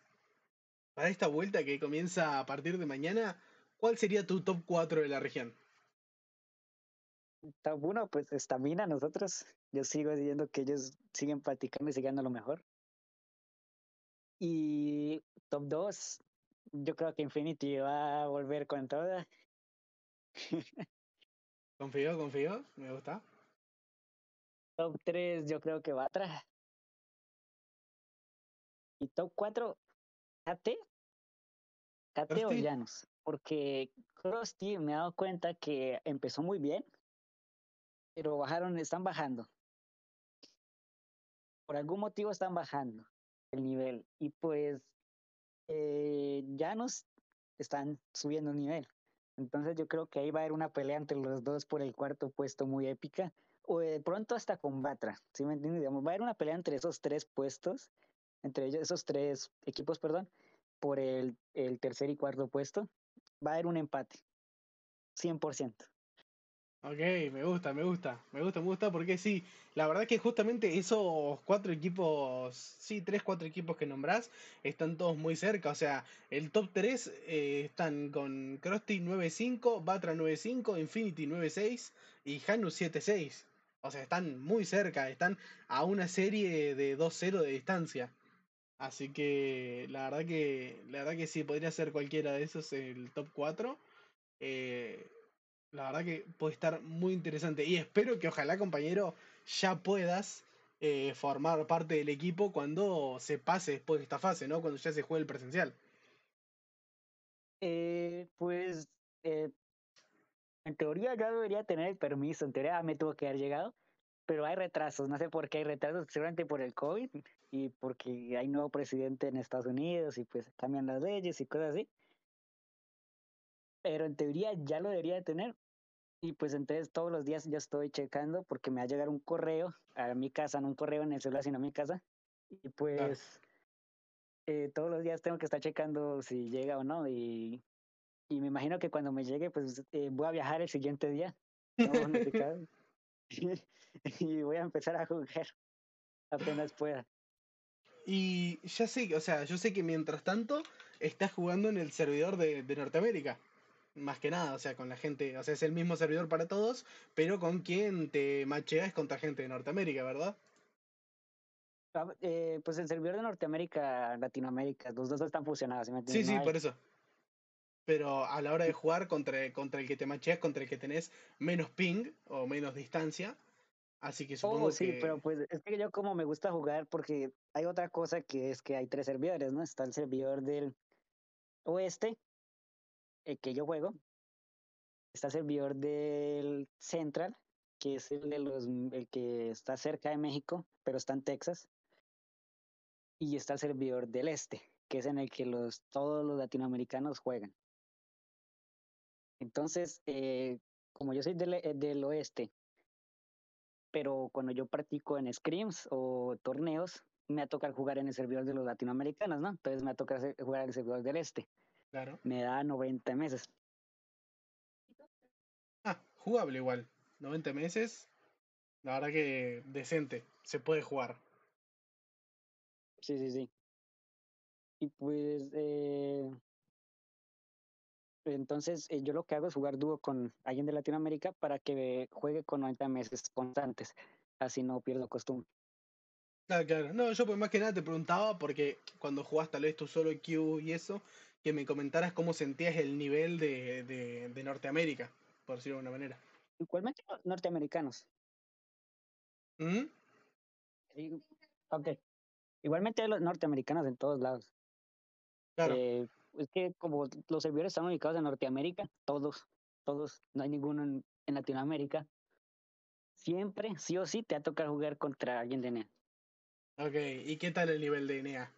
para esta vuelta que comienza a partir de mañana, ¿cuál sería tu top 4 de la región? Top 1, pues estamina, nosotros. Yo sigo diciendo que ellos siguen practicando y siguen a lo mejor. Y top 2, yo creo que Infinity va a volver con toda. [LAUGHS] confío, confío, me gusta. Top 3, yo creo que va atrás. Y top 4, KT. KT o Llanos. Porque Krusty me he dado cuenta que empezó muy bien, pero bajaron, están bajando. Por algún motivo están bajando el nivel. Y pues eh, Llanos están subiendo el nivel. Entonces yo creo que ahí va a haber una pelea entre los dos por el cuarto puesto muy épica. O de pronto hasta con Batra, ¿sí me entiendes? Digamos, va a haber una pelea entre esos tres puestos, entre ellos, esos tres equipos, perdón, por el, el tercer y cuarto puesto. Va a haber un empate. 100%. Ok, me gusta, me gusta, me gusta, me gusta porque sí, la verdad que justamente esos cuatro equipos, sí, tres, cuatro equipos que nombrás, están todos muy cerca, o sea, el top 3 eh, están con Krusty 9-5, Batra 9-5, Infinity 9-6 y Hanu 7-6, o sea, están muy cerca, están a una serie de 2-0 de distancia, así que la verdad que, la verdad que sí, podría ser cualquiera de esos el top 4, eh, la verdad que puede estar muy interesante. Y espero que ojalá, compañero, ya puedas eh, formar parte del equipo cuando se pase después de esta fase, ¿no? Cuando ya se juegue el presencial. Eh, pues eh, en teoría ya debería tener el permiso, en teoría me tuvo que haber llegado, pero hay retrasos, no sé por qué hay retrasos, seguramente por el COVID y porque hay nuevo presidente en Estados Unidos y pues cambian las leyes y cosas así. Pero en teoría ya lo debería de tener. Y pues entonces todos los días yo estoy checando porque me va a llegar un correo a mi casa, no un correo en el celular, sino a mi casa. Y pues eh, todos los días tengo que estar checando si llega o no. Y, y me imagino que cuando me llegue, pues eh, voy a viajar el siguiente día. ¿no? [LAUGHS] [LAUGHS] y voy a empezar a jugar apenas pueda. Y ya sé, o sea, yo sé que mientras tanto estás jugando en el servidor de, de, Norteamérica. Más que nada, o sea, con la gente, o sea, es el mismo servidor para todos, pero con quien te macheas contra gente de Norteamérica, ¿verdad? Eh, pues el servidor de Norteamérica, Latinoamérica, los dos están fusionados. sí, sí, por eso. Pero a la hora de jugar contra, contra el que te macheas, contra el que tenés menos ping o menos distancia, Así que supongo oh, sí, pero pues es que yo como me gusta jugar porque hay otra cosa que es que hay tres servidores, ¿no? Está el servidor del oeste, el que yo juego. Está el servidor del central, que es el de los el que está cerca de México, pero está en Texas. Y está el servidor del este, que es en el que los todos los latinoamericanos juegan. Entonces, eh, como yo soy del, eh, del oeste pero cuando yo practico en scrims o torneos, me ha tocado jugar en el servidor de los latinoamericanos, ¿no? Entonces me ha tocado jugar en el servidor del este. Claro. Me da 90 meses. Ah, jugable igual. 90 meses. La verdad que decente. Se puede jugar. Sí, sí, sí. Y pues eh, entonces, eh, yo lo que hago es jugar dúo con alguien de Latinoamérica para que juegue con 90 meses constantes. Así no pierdo costumbre. Claro, claro. No, yo pues más que nada te preguntaba porque cuando jugás tal vez tú solo Q y eso, que me comentaras cómo sentías el nivel de, de, de Norteamérica, por decirlo de alguna manera. Igualmente norteamericanos. ¿Mm? Ok. Igualmente los norteamericanos en todos lados. Claro. Eh, es que como los servidores están ubicados en Norteamérica, todos, todos, no hay ninguno en, Latinoamérica, siempre, sí o sí, te va a tocar jugar contra alguien de NEA. Ok, ¿y qué tal el nivel de NEA?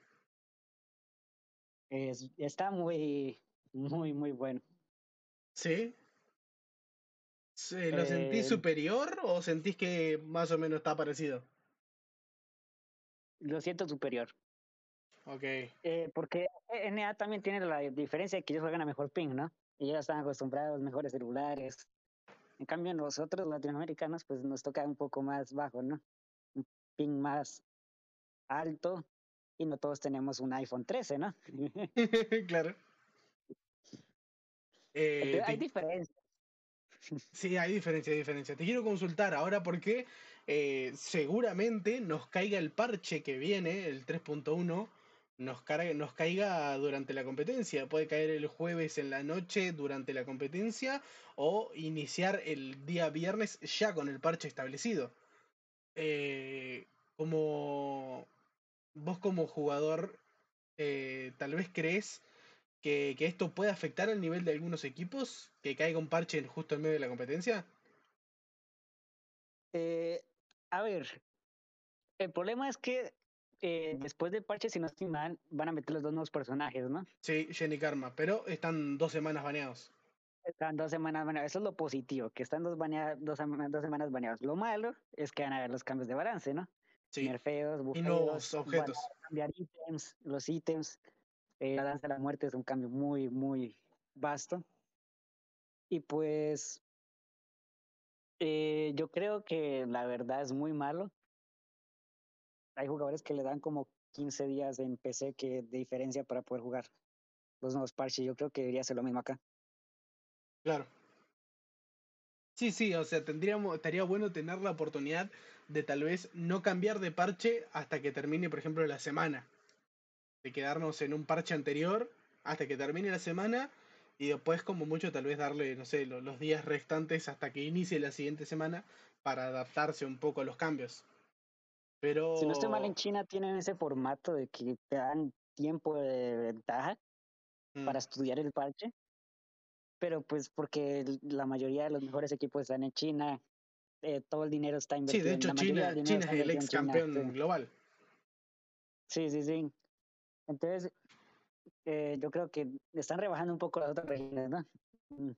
Es, está muy, muy, muy bueno. ¿Sí? ¿Lo sentís Eh, superior o sentís que más o menos está parecido? lo siento superior. Ok, Eh, porque NA también tiene la diferencia de que ellos juegan a mejor ping, ¿no? Y ellos están acostumbrados mejores celulares. En cambio, nosotros latinoamericanos, pues nos toca un poco más bajo, ¿no? Un ping más alto y no todos tenemos un iPhone 13, ¿no? [LAUGHS] [LAUGHS] claro. Eh, Entonces, hay te- diferencias. Sí, hay diferencia, hay diferencia. Te quiero consultar ahora porque eh, seguramente nos caiga el parche que viene, el 3.1, nos, caiga durante la competencia. Puede caer el jueves en la noche durante la competencia o iniciar el día viernes ya con el parche establecido. Eh, como vos como jugador, eh, tal vez crees que, que esto puede afectar al nivel de algunos equipos, que caiga un parche justo en medio de la competencia. Eh, a ver, el problema es que eh, después del parche, si no estoy mal, van a meter los dos nuevos personajes, ¿no? Sí, Jenny Karma, pero están dos semanas baneados. Están dos semanas baneados. Eso es lo positivo, que están dos, banea- dos, dos semanas baneados. Lo malo es que van a haber los cambios de balance, ¿no? Sí, Nerfeos, y bufeos, nuevos van objetos. a cambiar ítems, los ítems. eh, la danza de la muerte es un cambio muy, muy vasto. Y pues eh, yo creo que la verdad es muy malo. Hay jugadores que le dan como 15 días en PC que de diferencia para poder jugar los nuevos parches. Yo creo que debería ser lo mismo acá. Claro. Sí, sí, o sea, tendríamos, estaría bueno tener la oportunidad de tal vez no cambiar de parche hasta que termine, por ejemplo, la semana. De quedarnos en un parche anterior hasta que termine la semana y después como mucho tal vez darle, no sé, lo- los días restantes hasta que inicie la siguiente semana para adaptarse un poco a los cambios. Pero... Si no estoy mal, en China tienen ese formato de que te dan tiempo de ventaja para Mm. estudiar el parche, pero pues porque la mayoría de los mejores equipos están en China, eh, todo el dinero está Sí, invertido. de en- hecho China, China es el ex China, campeón sí. global. Sí, sí, sí. Entonces, eh, yo creo que están rebajando un poco las otras regiones, ¿no? Mm,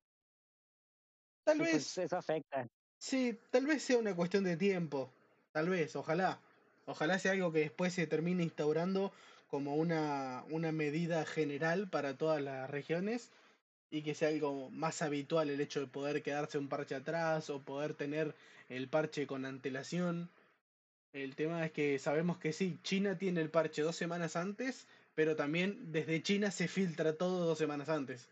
Tal Y vez, pues eso afecta. sí, tal vez sea una cuestión de tiempo. Tal vez, ojalá. Ojalá sea algo que después se termine instaurando como una, una medida general para todas las regiones y que sea algo más habitual el hecho de poder quedarse un parche atrás o poder tener el parche con antelación. El tema es que sabemos que sí, China tiene el parche dos semanas antes, pero también desde China se filtra todo dos semanas antes.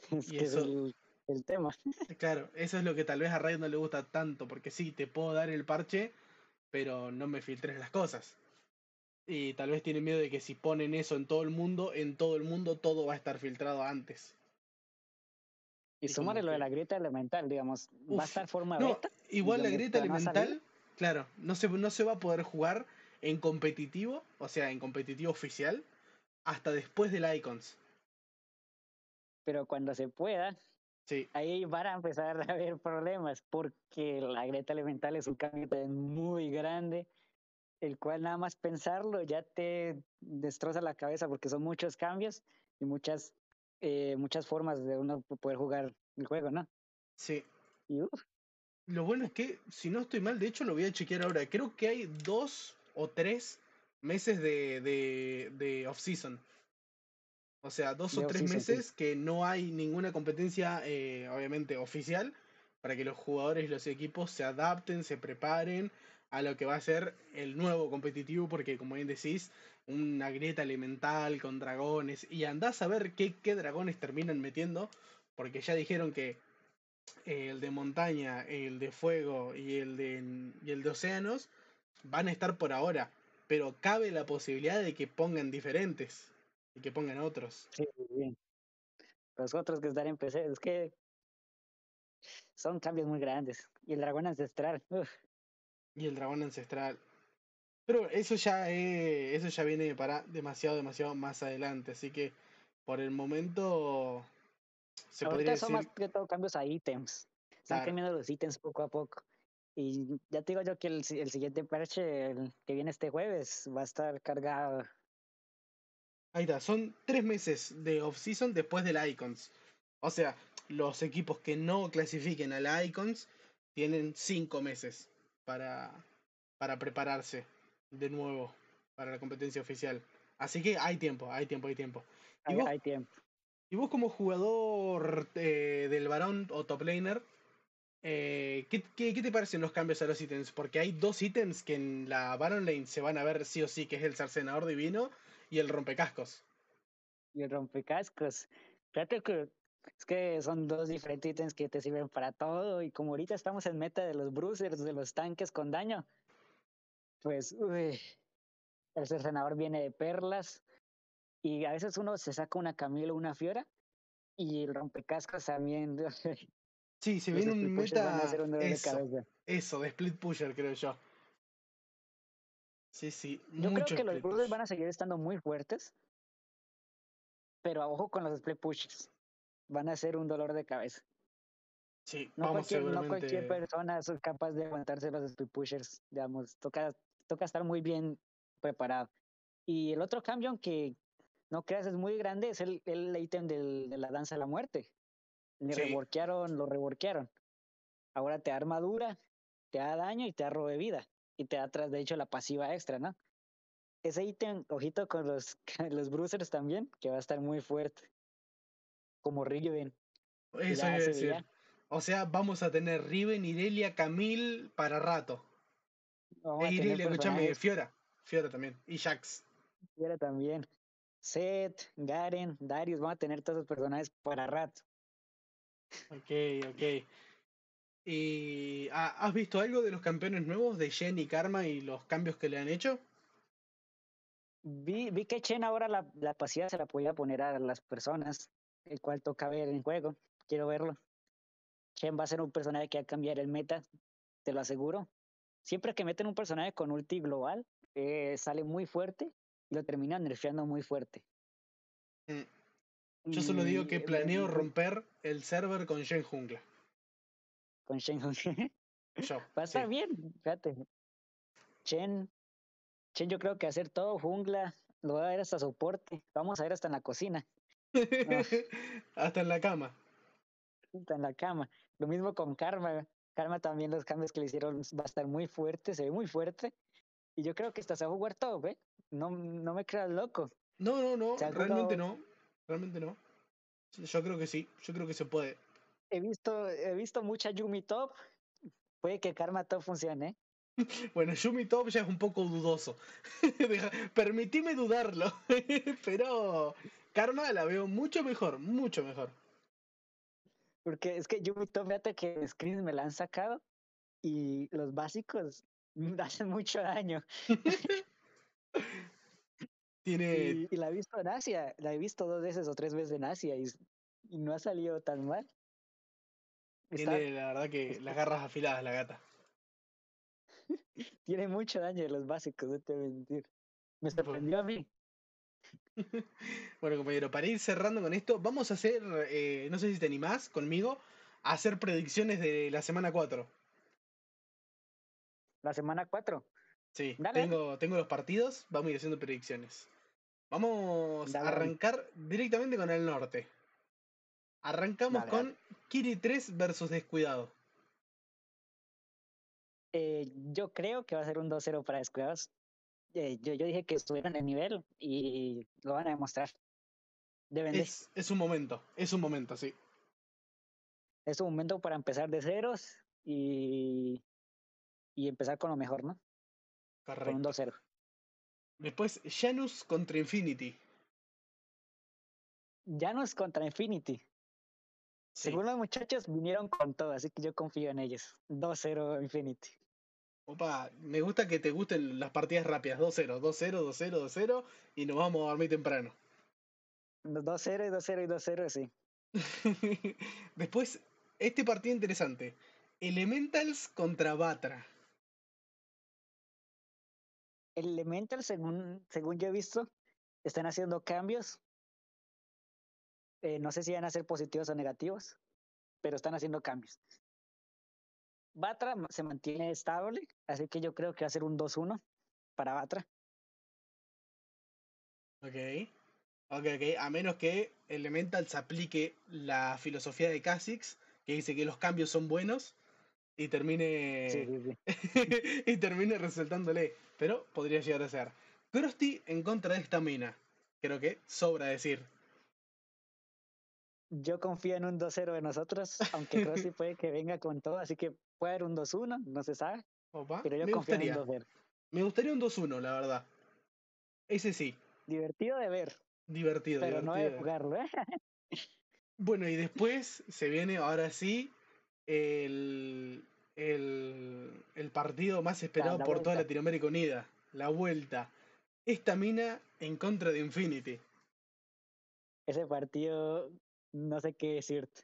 [LAUGHS] Es Y que eso- el, el tema. Claro, eso es lo que tal vez a Raid no le gusta tanto, porque sí, te puedo dar el parche, pero no me filtres las cosas. Y tal vez tiene miedo de que si ponen eso en todo el mundo, en todo el mundo todo va a estar filtrado antes. Y súmale lo de la grieta elemental, digamos, va a estar forma No, beta. igual la grieta no elemental, claro, no se, no se va a poder jugar en competitivo, o sea, en competitivo oficial, hasta después del Icons. Pero cuando se pueda, Sí, ahí van a empezar a haber problemas, porque la grieta elemental es un cambio muy grande, el cual nada más pensarlo ya te destroza la cabeza, porque son muchos cambios y muchas, eh, muchas formas de uno poder jugar el juego, ¿no? sí. Y uf, Lo bueno es que, si no estoy mal, de hecho lo voy a chequear ahora. Creo que hay dos o tres meses de, de, de off-season. O sea, dos o tres sí. meses que no hay ninguna competencia, eh, obviamente, oficial, para que los jugadores y los equipos se adapten, se preparen a lo que va a ser el nuevo competitivo, porque como bien decís, una grieta elemental con dragones, y andás a ver qué, qué dragones terminan metiendo, porque ya dijeron que eh, el de montaña, el de fuego y el de, y el de océanos van a estar por ahora, pero cabe la posibilidad de que pongan diferentes y que pongan otros. sí, sí, sí. Los otros que están en PC, es que son cambios muy grandes. Y el dragón ancestral, uf, Y el dragón ancestral. Pero eso ya es, eso ya viene para demasiado, demasiado más adelante. Así que por el momento se podría Ahorita son decir. más que todo cambios a ítems. Están Claro. cambiando los ítems poco a poco. Y ya te digo yo que el, el siguiente parche el que viene este jueves va a estar cargado. Ahí está, son tres meses de off-season después del Icons. O sea, los equipos que no clasifiquen al Icons tienen cinco meses para, para prepararse de nuevo para la competencia oficial. Así que hay tiempo, hay tiempo, hay tiempo. ¿Y Hay, vos, hay tiempo. y vos como jugador eh, del varón o top laner, eh, ¿qué, qué, qué te parecen los cambios a los ítems? Porque hay dos ítems que en la Baron Lane se van a ver sí o sí, que es el cercenador divino y el rompecascos. Y el rompecascos. Fíjate que es que son dos diferentes ítems que te sirven para todo. Y como ahorita estamos en meta de los bruisers, de los tanques con daño, pues uy, el cercenador viene de perlas. Y a veces uno se saca una Camila o una Fiora. Y el rompecascos también. [LAUGHS] Sí, los viene un meta. un Eso, eso, de split pusher, creo yo. Sí, sí, Yo creo que los push. van a seguir estando muy fuertes. Pero a ojo con los split pushers. Van a ser un dolor de cabeza. Sí, No vamos cualquier, no cualquier persona es capaz de aguantarse los split pushers. Digamos, toca, toca estar muy bien preparado. Y el otro cambio que no creas es muy grande es el, el ítem del- de la danza de la muerte. Ni Sí. reworkearon, lo reworkearon. Ahora te da armadura, te da daño y te da robo de vida. Y te da atrás, de hecho, la pasiva extra, ¿no? Ese ítem, ojito con los, [LAUGHS] los bruisers también, que va a estar muy fuerte. Como Riven. Eso iba a decir. O sea, vamos a tener Riven, Irelia, Camille para rato. Vamos E Irelia, escúchame, Fiora. Fiora también. Y Jax. fuera también. Seth, Garen, Darius, vamos a tener todos los personajes para rato. Ok, ok. ¿Y ah, has visto algo de los campeones nuevos de Shen y Karma y los cambios que le han hecho? Vi, vi que Chen ahora la, la pasiva se la podía poner a las personas, el cual toca ver en juego. Quiero verlo. Chen va a ser un personaje que va a cambiar el meta, te lo aseguro. siempre que meten un personaje con ulti global, eh, sale muy fuerte y lo terminan nerfeando muy fuerte. Mm. Yo solo digo que planeo [LAUGHS] romper el server con Shen Jungla. Con Shenhong. Yo. Va a estar sí. bien, fíjate. Chen, Chen yo creo que hacer todo jungla, lo va a ver hasta soporte, vamos a ver hasta en la cocina, [LAUGHS] Hasta en la cama. hasta en la cama. Lo mismo con Karma. Karma también los cambios que le hicieron va a estar muy fuerte, se ve muy fuerte. Y yo creo que va a jugar todo, ¿ve? No, no me creas loco. No, no, no, ¿Se ha realmente jugado? no. Realmente no. Yo creo que sí, yo creo que se puede. He visto, he visto mucha Yumi Top. Puede que Karma Top funcione. [LAUGHS] Bueno, Yumi Top ya es un poco dudoso. [LAUGHS] Permitime dudarlo. [LAUGHS] Pero Karma la veo mucho mejor, mucho mejor. Porque es que Yumi Top, fíjate que screens me la han sacado y los básicos hacen mucho daño. Tiene, Y, y la he visto en Asia, la he visto dos veces o tres veces en Asia y no ha salido tan mal. Está- tiene la verdad que las garras afiladas la gata. [LAUGHS] tiene mucho daño de los básicos, no te voy a mentir. Me sorprendió a mí. [LAUGHS] Bueno, compañero, para ir cerrando con esto, vamos a hacer, eh, no sé si te animás conmigo, a hacer predicciones de la semana 4. La semana 4. Sí, Dale. tengo, tengo los partidos, vamos a ir haciendo predicciones. Vamos Dale, a arrancar directamente con el norte. Arrancamos Dale, con dale. Kiri 3 versus Descuidado. Eh, yo creo que va a ser un 2-0 para Descuidados. Eh, yo, yo dije que estuvieron en nivel y lo van a demostrar. Deben de. Es, un momento, es un momento, sí. Es un momento para empezar de ceros y, y empezar con lo mejor, ¿no? Con un Correcto. 2-0. Después, Janus contra Infinity. Janus contra Infinity. Sí. Según los muchachos, vinieron con todo, así que yo confío en ellos. 2-0 Infinity. Opa, me gusta que te gusten las partidas rápidas. 2-0, 2-0, 2-0, 2-0 y nos vamos a dormir temprano. 2-0 y 2-0 y 2-0, sí. [LAUGHS] Después, este partido interesante. Elementals contra Batra. Elemental, según, según yo he visto, están haciendo cambios. Eh, no sé si van a ser positivos o negativos, pero están haciendo cambios. Batra se mantiene estable, así que yo creo que va a ser un 2-1 para Batra. Ok. Ok, ok. A menos que Elementals aplique la filosofía de Kha'Zix, que dice que los cambios son buenos, y termine. Sí, sí, sí. [LAUGHS] y termine resaltándole. Pero podría llegar a ser. Krusty en contra de esta mina. Creo que sobra decir. Yo confío en un 2-0 de nosotros, aunque Crosby [LAUGHS] puede que venga con todo, así que puede haber un 2-1, no se sabe, Opa, pero yo confío gustaría. en un 2-0. Me gustaría un 2-1, la verdad. Ese sí. Divertido de ver, Divertido, pero no de jugarlo, ¿eh? [LAUGHS] Bueno, y después se viene ahora sí el, el, el partido más esperado la por toda. Latinoamérica Unida. La vuelta. Esta mina en contra de Infinity. Ese partido, no sé qué decirte.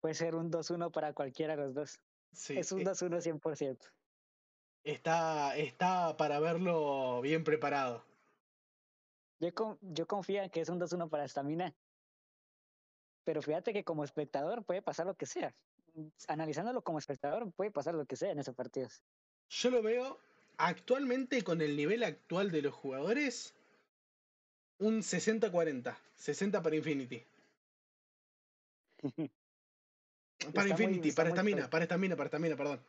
Puede ser un 2-1 para cualquiera de los dos. Sí, es un e- 2-1 100%. está, está para verlo bien preparado. Yo, con- yo confío en que es un 2-1 para Stamina. Pero fíjate que como espectador puede pasar lo que sea. Analizándolo como espectador puede pasar lo que sea en esos partidos. Yo lo veo actualmente con el nivel actual de los jugadores. Un 60-40. 60 para Infinity. [LAUGHS] Para Está muy- Infinity, para muy esta mina, close. para esta mina, para esta mina, perdón.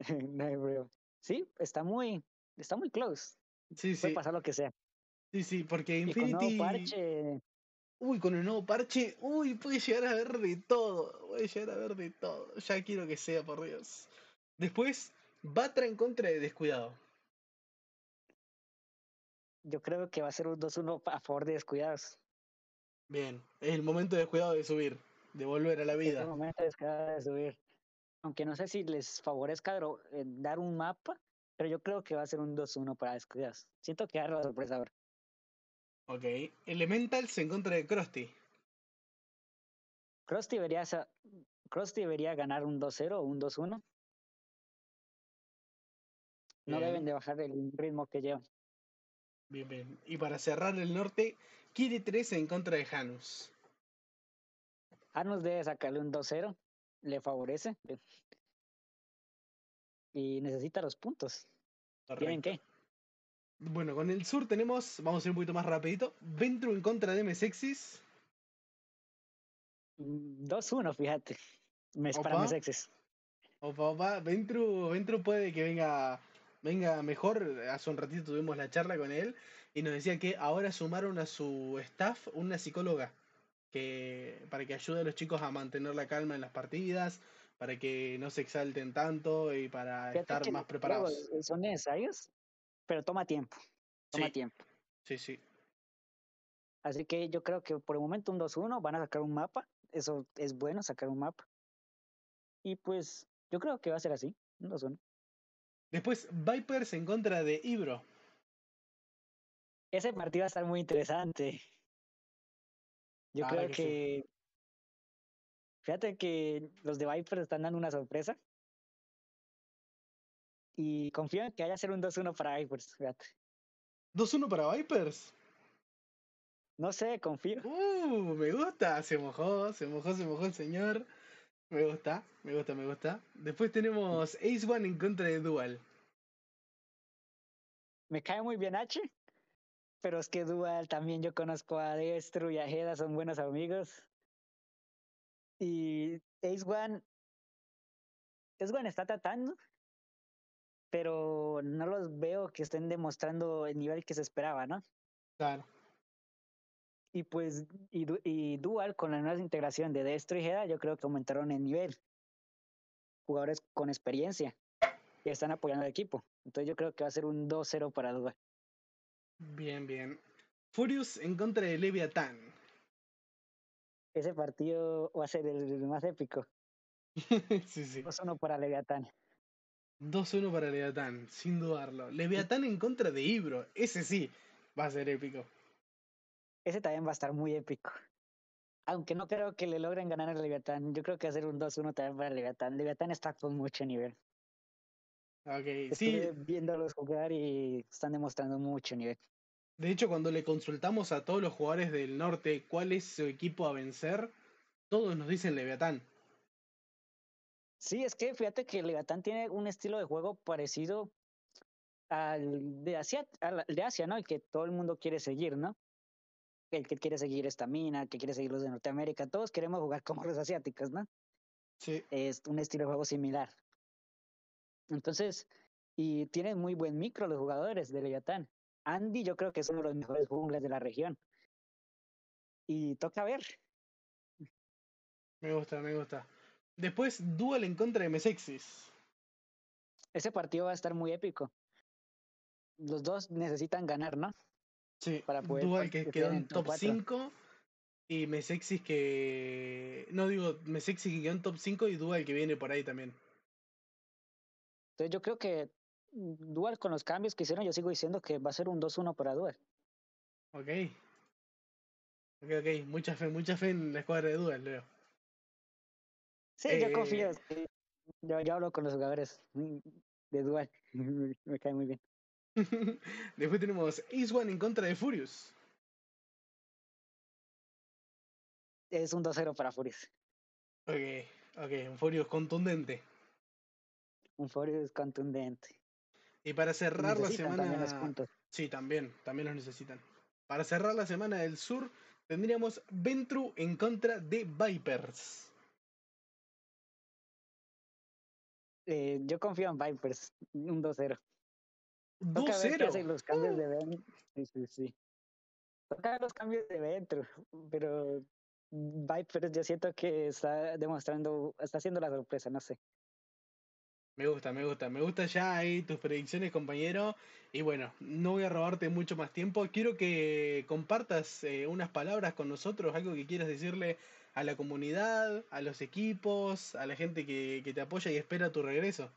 [LAUGHS] No. Sí, está muy, está muy close. Sí, Puede sí. pasar lo que sea. Sí, sí, porque Y con nuevo Infinity. parche, Uy, con el nuevo parche. Uy, puede llegar a ver de todo. Puede llegar a ver de todo. Ya quiero que sea, por Dios. Después, Batra en contra de Descuidado. yo creo que va a ser un 2-1 a favor de descuidados. Bien, es el momento de Descuidado de subir, de volver a la Es el vida. momento de descuidados de subir. Aunque no sé si les favorezca eh, dar un mapa, pero yo creo que va a ser un 2-1 para descuidados. Siento que va a dar la sorpresa ahora. Ok. Elementals en contra de Krusty. Krusty debería, Krusty debería ganar un 2-0 o un 2-1. No deben de bajar el ritmo que llevan. Bien, bien. Y para cerrar el norte, quiere 3 en contra de Janus. Arnos debe sacarle un 2-0, le favorece. Y necesita los puntos. ¿Tienen qué? Bueno, con el sur tenemos, vamos a ir un poquito más rapidito, Ventru en contra de Mesexis. Mm, 2-1, fíjate. Me para Opa. exes. Opa, opa, Ventru, Ventru puede que venga, venga mejor. Hace un ratito tuvimos la charla con él y nos decía que ahora sumaron a su staff una psicóloga que para que ayude a los chicos a mantener la calma en las partidas, para que no se exalten tanto y para Fíjate estar más preparados. Son necesarios, pero toma tiempo. Toma Sí. tiempo. Sí, sí. Así que yo creo que por el momento un 2-1 van a sacar un mapa. Eso es bueno, sacar un mapa. Y pues yo creo que va a ser así. Un 2-1. Después, Vipers en contra de Ibro. Ese partido va a estar muy interesante. Yo La creo verdad que sí. que. Fíjate que los de Vipers están dando una sorpresa. Y confío en que vaya a ser un 2-1 para Vipers. Fíjate. 2-1 para Vipers. No sé, confío. Uh, me gusta. Se mojó, se mojó, se mojó el señor. Me gusta, me gusta, me gusta. Después tenemos Ace One en contra de Dual. Me cae muy bien H. Pero es que Dual también yo conozco a Destro y a Jeda, son buenos amigos. Y Ace One. Ace One está tratando. Pero no los veo que estén demostrando el nivel que se esperaba, ¿no? Claro. Y pues, y, Du- y Dual con la nueva integración de Destro y Jeda, yo creo que aumentaron el nivel. Jugadores con experiencia que están apoyando al equipo. Entonces yo creo que va a ser un 2-0 para Dual. Bien, bien. Furious en contra de Leviathan. Ese partido va a ser el más épico. [LAUGHS] sí, sí. 2-1 para Leviatán. 2-1 para Leviathan, sin dudarlo. Leviathan en contra de Ibro. Ese sí va a ser épico. Ese también va a estar muy épico. Aunque no creo que le logren ganar al Leviatán. Yo creo que va a ser un 2-1 también para Leviatán. Leviatán está con mucho nivel. Ok, sí. Estuve viéndolos jugar y están demostrando mucho nivel. De hecho, cuando le consultamos a todos los jugadores del norte cuál es su equipo a vencer, todos nos dicen Leviatán. Sí, es que fíjate que Leviatán tiene un estilo de juego parecido al de Asia, al de Asia, ¿no? El que todo el mundo quiere seguir, ¿no? El que quiere seguir esta mina, el que quiere seguir los de Norteamérica. Todos queremos jugar como los asiáticos, ¿no? Sí. es un estilo de juego similar. Entonces, y tienen muy buen micro los jugadores de Leviatán. Andy yo creo que es uno de los mejores jungles de la región. Y toca ver. Me gusta, me gusta. Después, Duel en contra de Mesexis. Ese partido va a estar muy épico. Los dos necesitan ganar, ¿no? Sí, Para poder Dual que quedó en top top cuatro. 5 y Mesexis que... No digo, Mesexis que quedó en top 5 y Dual que viene por ahí también. Entonces yo creo que Dual con los cambios que hicieron, yo sigo diciendo que va a ser un 2-1 para Dual. Ok. Ok, ok. Mucha fe, mucha fe en la escuadra de Dual, Leo. Sí, yo confío. Eh. Yo, yo hablo con los jugadores mm, de Dual. [LAUGHS] Me cae muy bien. [LAUGHS] Después tenemos Ace One en contra de Furious. Es un 2-0 para Furious. Ok, ok. Un Furious contundente. Un Furious contundente. Y para cerrar la Necesitan también los semana... puntos. Sí, también, también los necesitan. Para cerrar la semana del sur, tendríamos Ventru en contra de Vipers. Eh, yo confío en Vipers, un 2-0. Toca ver qué hacen 2-0. los cambios de Ben. Sí, sí, sí. Toca los cambios de Ventru, pero Vipers yo siento que está demostrando, está haciendo la sorpresa, no sé. Me gusta, me gusta, me gusta ya ahí tus predicciones, compañero. Y bueno, no voy a robarte mucho más tiempo. Quiero que compartas eh, unas palabras con nosotros, algo que quieras decirle a la comunidad, a los equipos, a la gente que, que te apoya y espera tu regreso.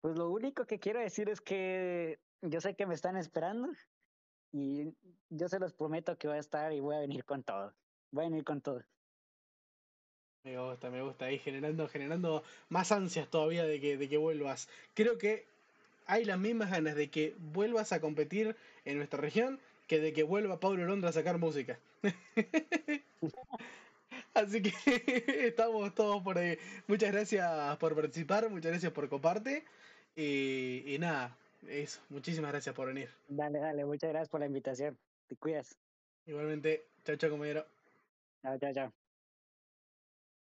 Pues lo único que quiero decir es que yo sé que me están esperando y yo se los prometo que voy a estar y voy a venir con todo. Voy a venir con todo. Me gusta, me gusta, ahí generando, generando más ansias todavía de que, de que vuelvas. Creo que hay las mismas ganas de que vuelvas a competir en nuestra región que de que vuelva Pablo Londra a sacar música. [LAUGHS] Así que [LAUGHS] estamos todos por ahí. Muchas gracias por participar, muchas gracias por comparte. Y, y nada, eso, muchísimas gracias por venir. Dale, dale, muchas gracias por la invitación. Te cuidas. Igualmente, chao, chao, compañero. Chao, chao, chao.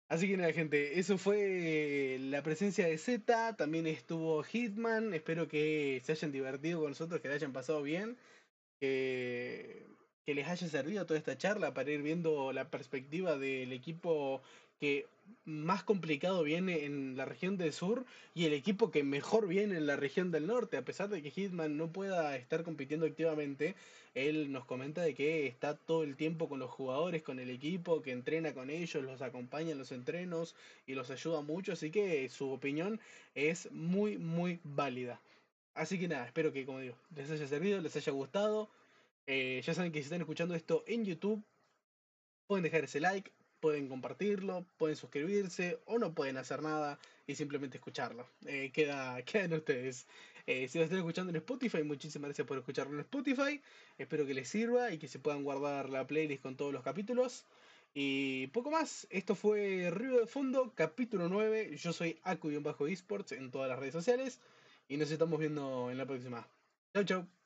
Así que nada, gente, eso fue la presencia de Z, también estuvo Hitman, espero que se hayan divertido con nosotros, que le hayan pasado bien, que, que les haya servido toda esta charla para ir viendo la perspectiva del equipo que más complicado viene en la región del sur y el equipo que mejor viene en la región del norte, a pesar de que Hitman no pueda estar compitiendo activamente, él nos comenta de que está todo el tiempo con los jugadores, con el equipo, que entrena con ellos, los acompaña en los entrenos y los ayuda mucho, así que su opinión es muy, muy válida. Así que nada, espero que, como digo, les haya servido, les haya gustado. Eh, ya saben que si están escuchando esto en YouTube, pueden dejar ese like, pueden compartirlo, pueden suscribirse o no pueden hacer nada y simplemente escucharlo. Eh, queda, [LAUGHS] queda en ustedes. Eh, si lo están escuchando en Spotify, muchísimas gracias por escucharlo en Spotify. Espero que les sirva y que se puedan guardar la playlist con todos los capítulos. Y poco más, esto fue Río de Fondo, capítulo 9. Yo soy Acu-Esports en todas las redes sociales y nos estamos viendo en la próxima. Chau, chau.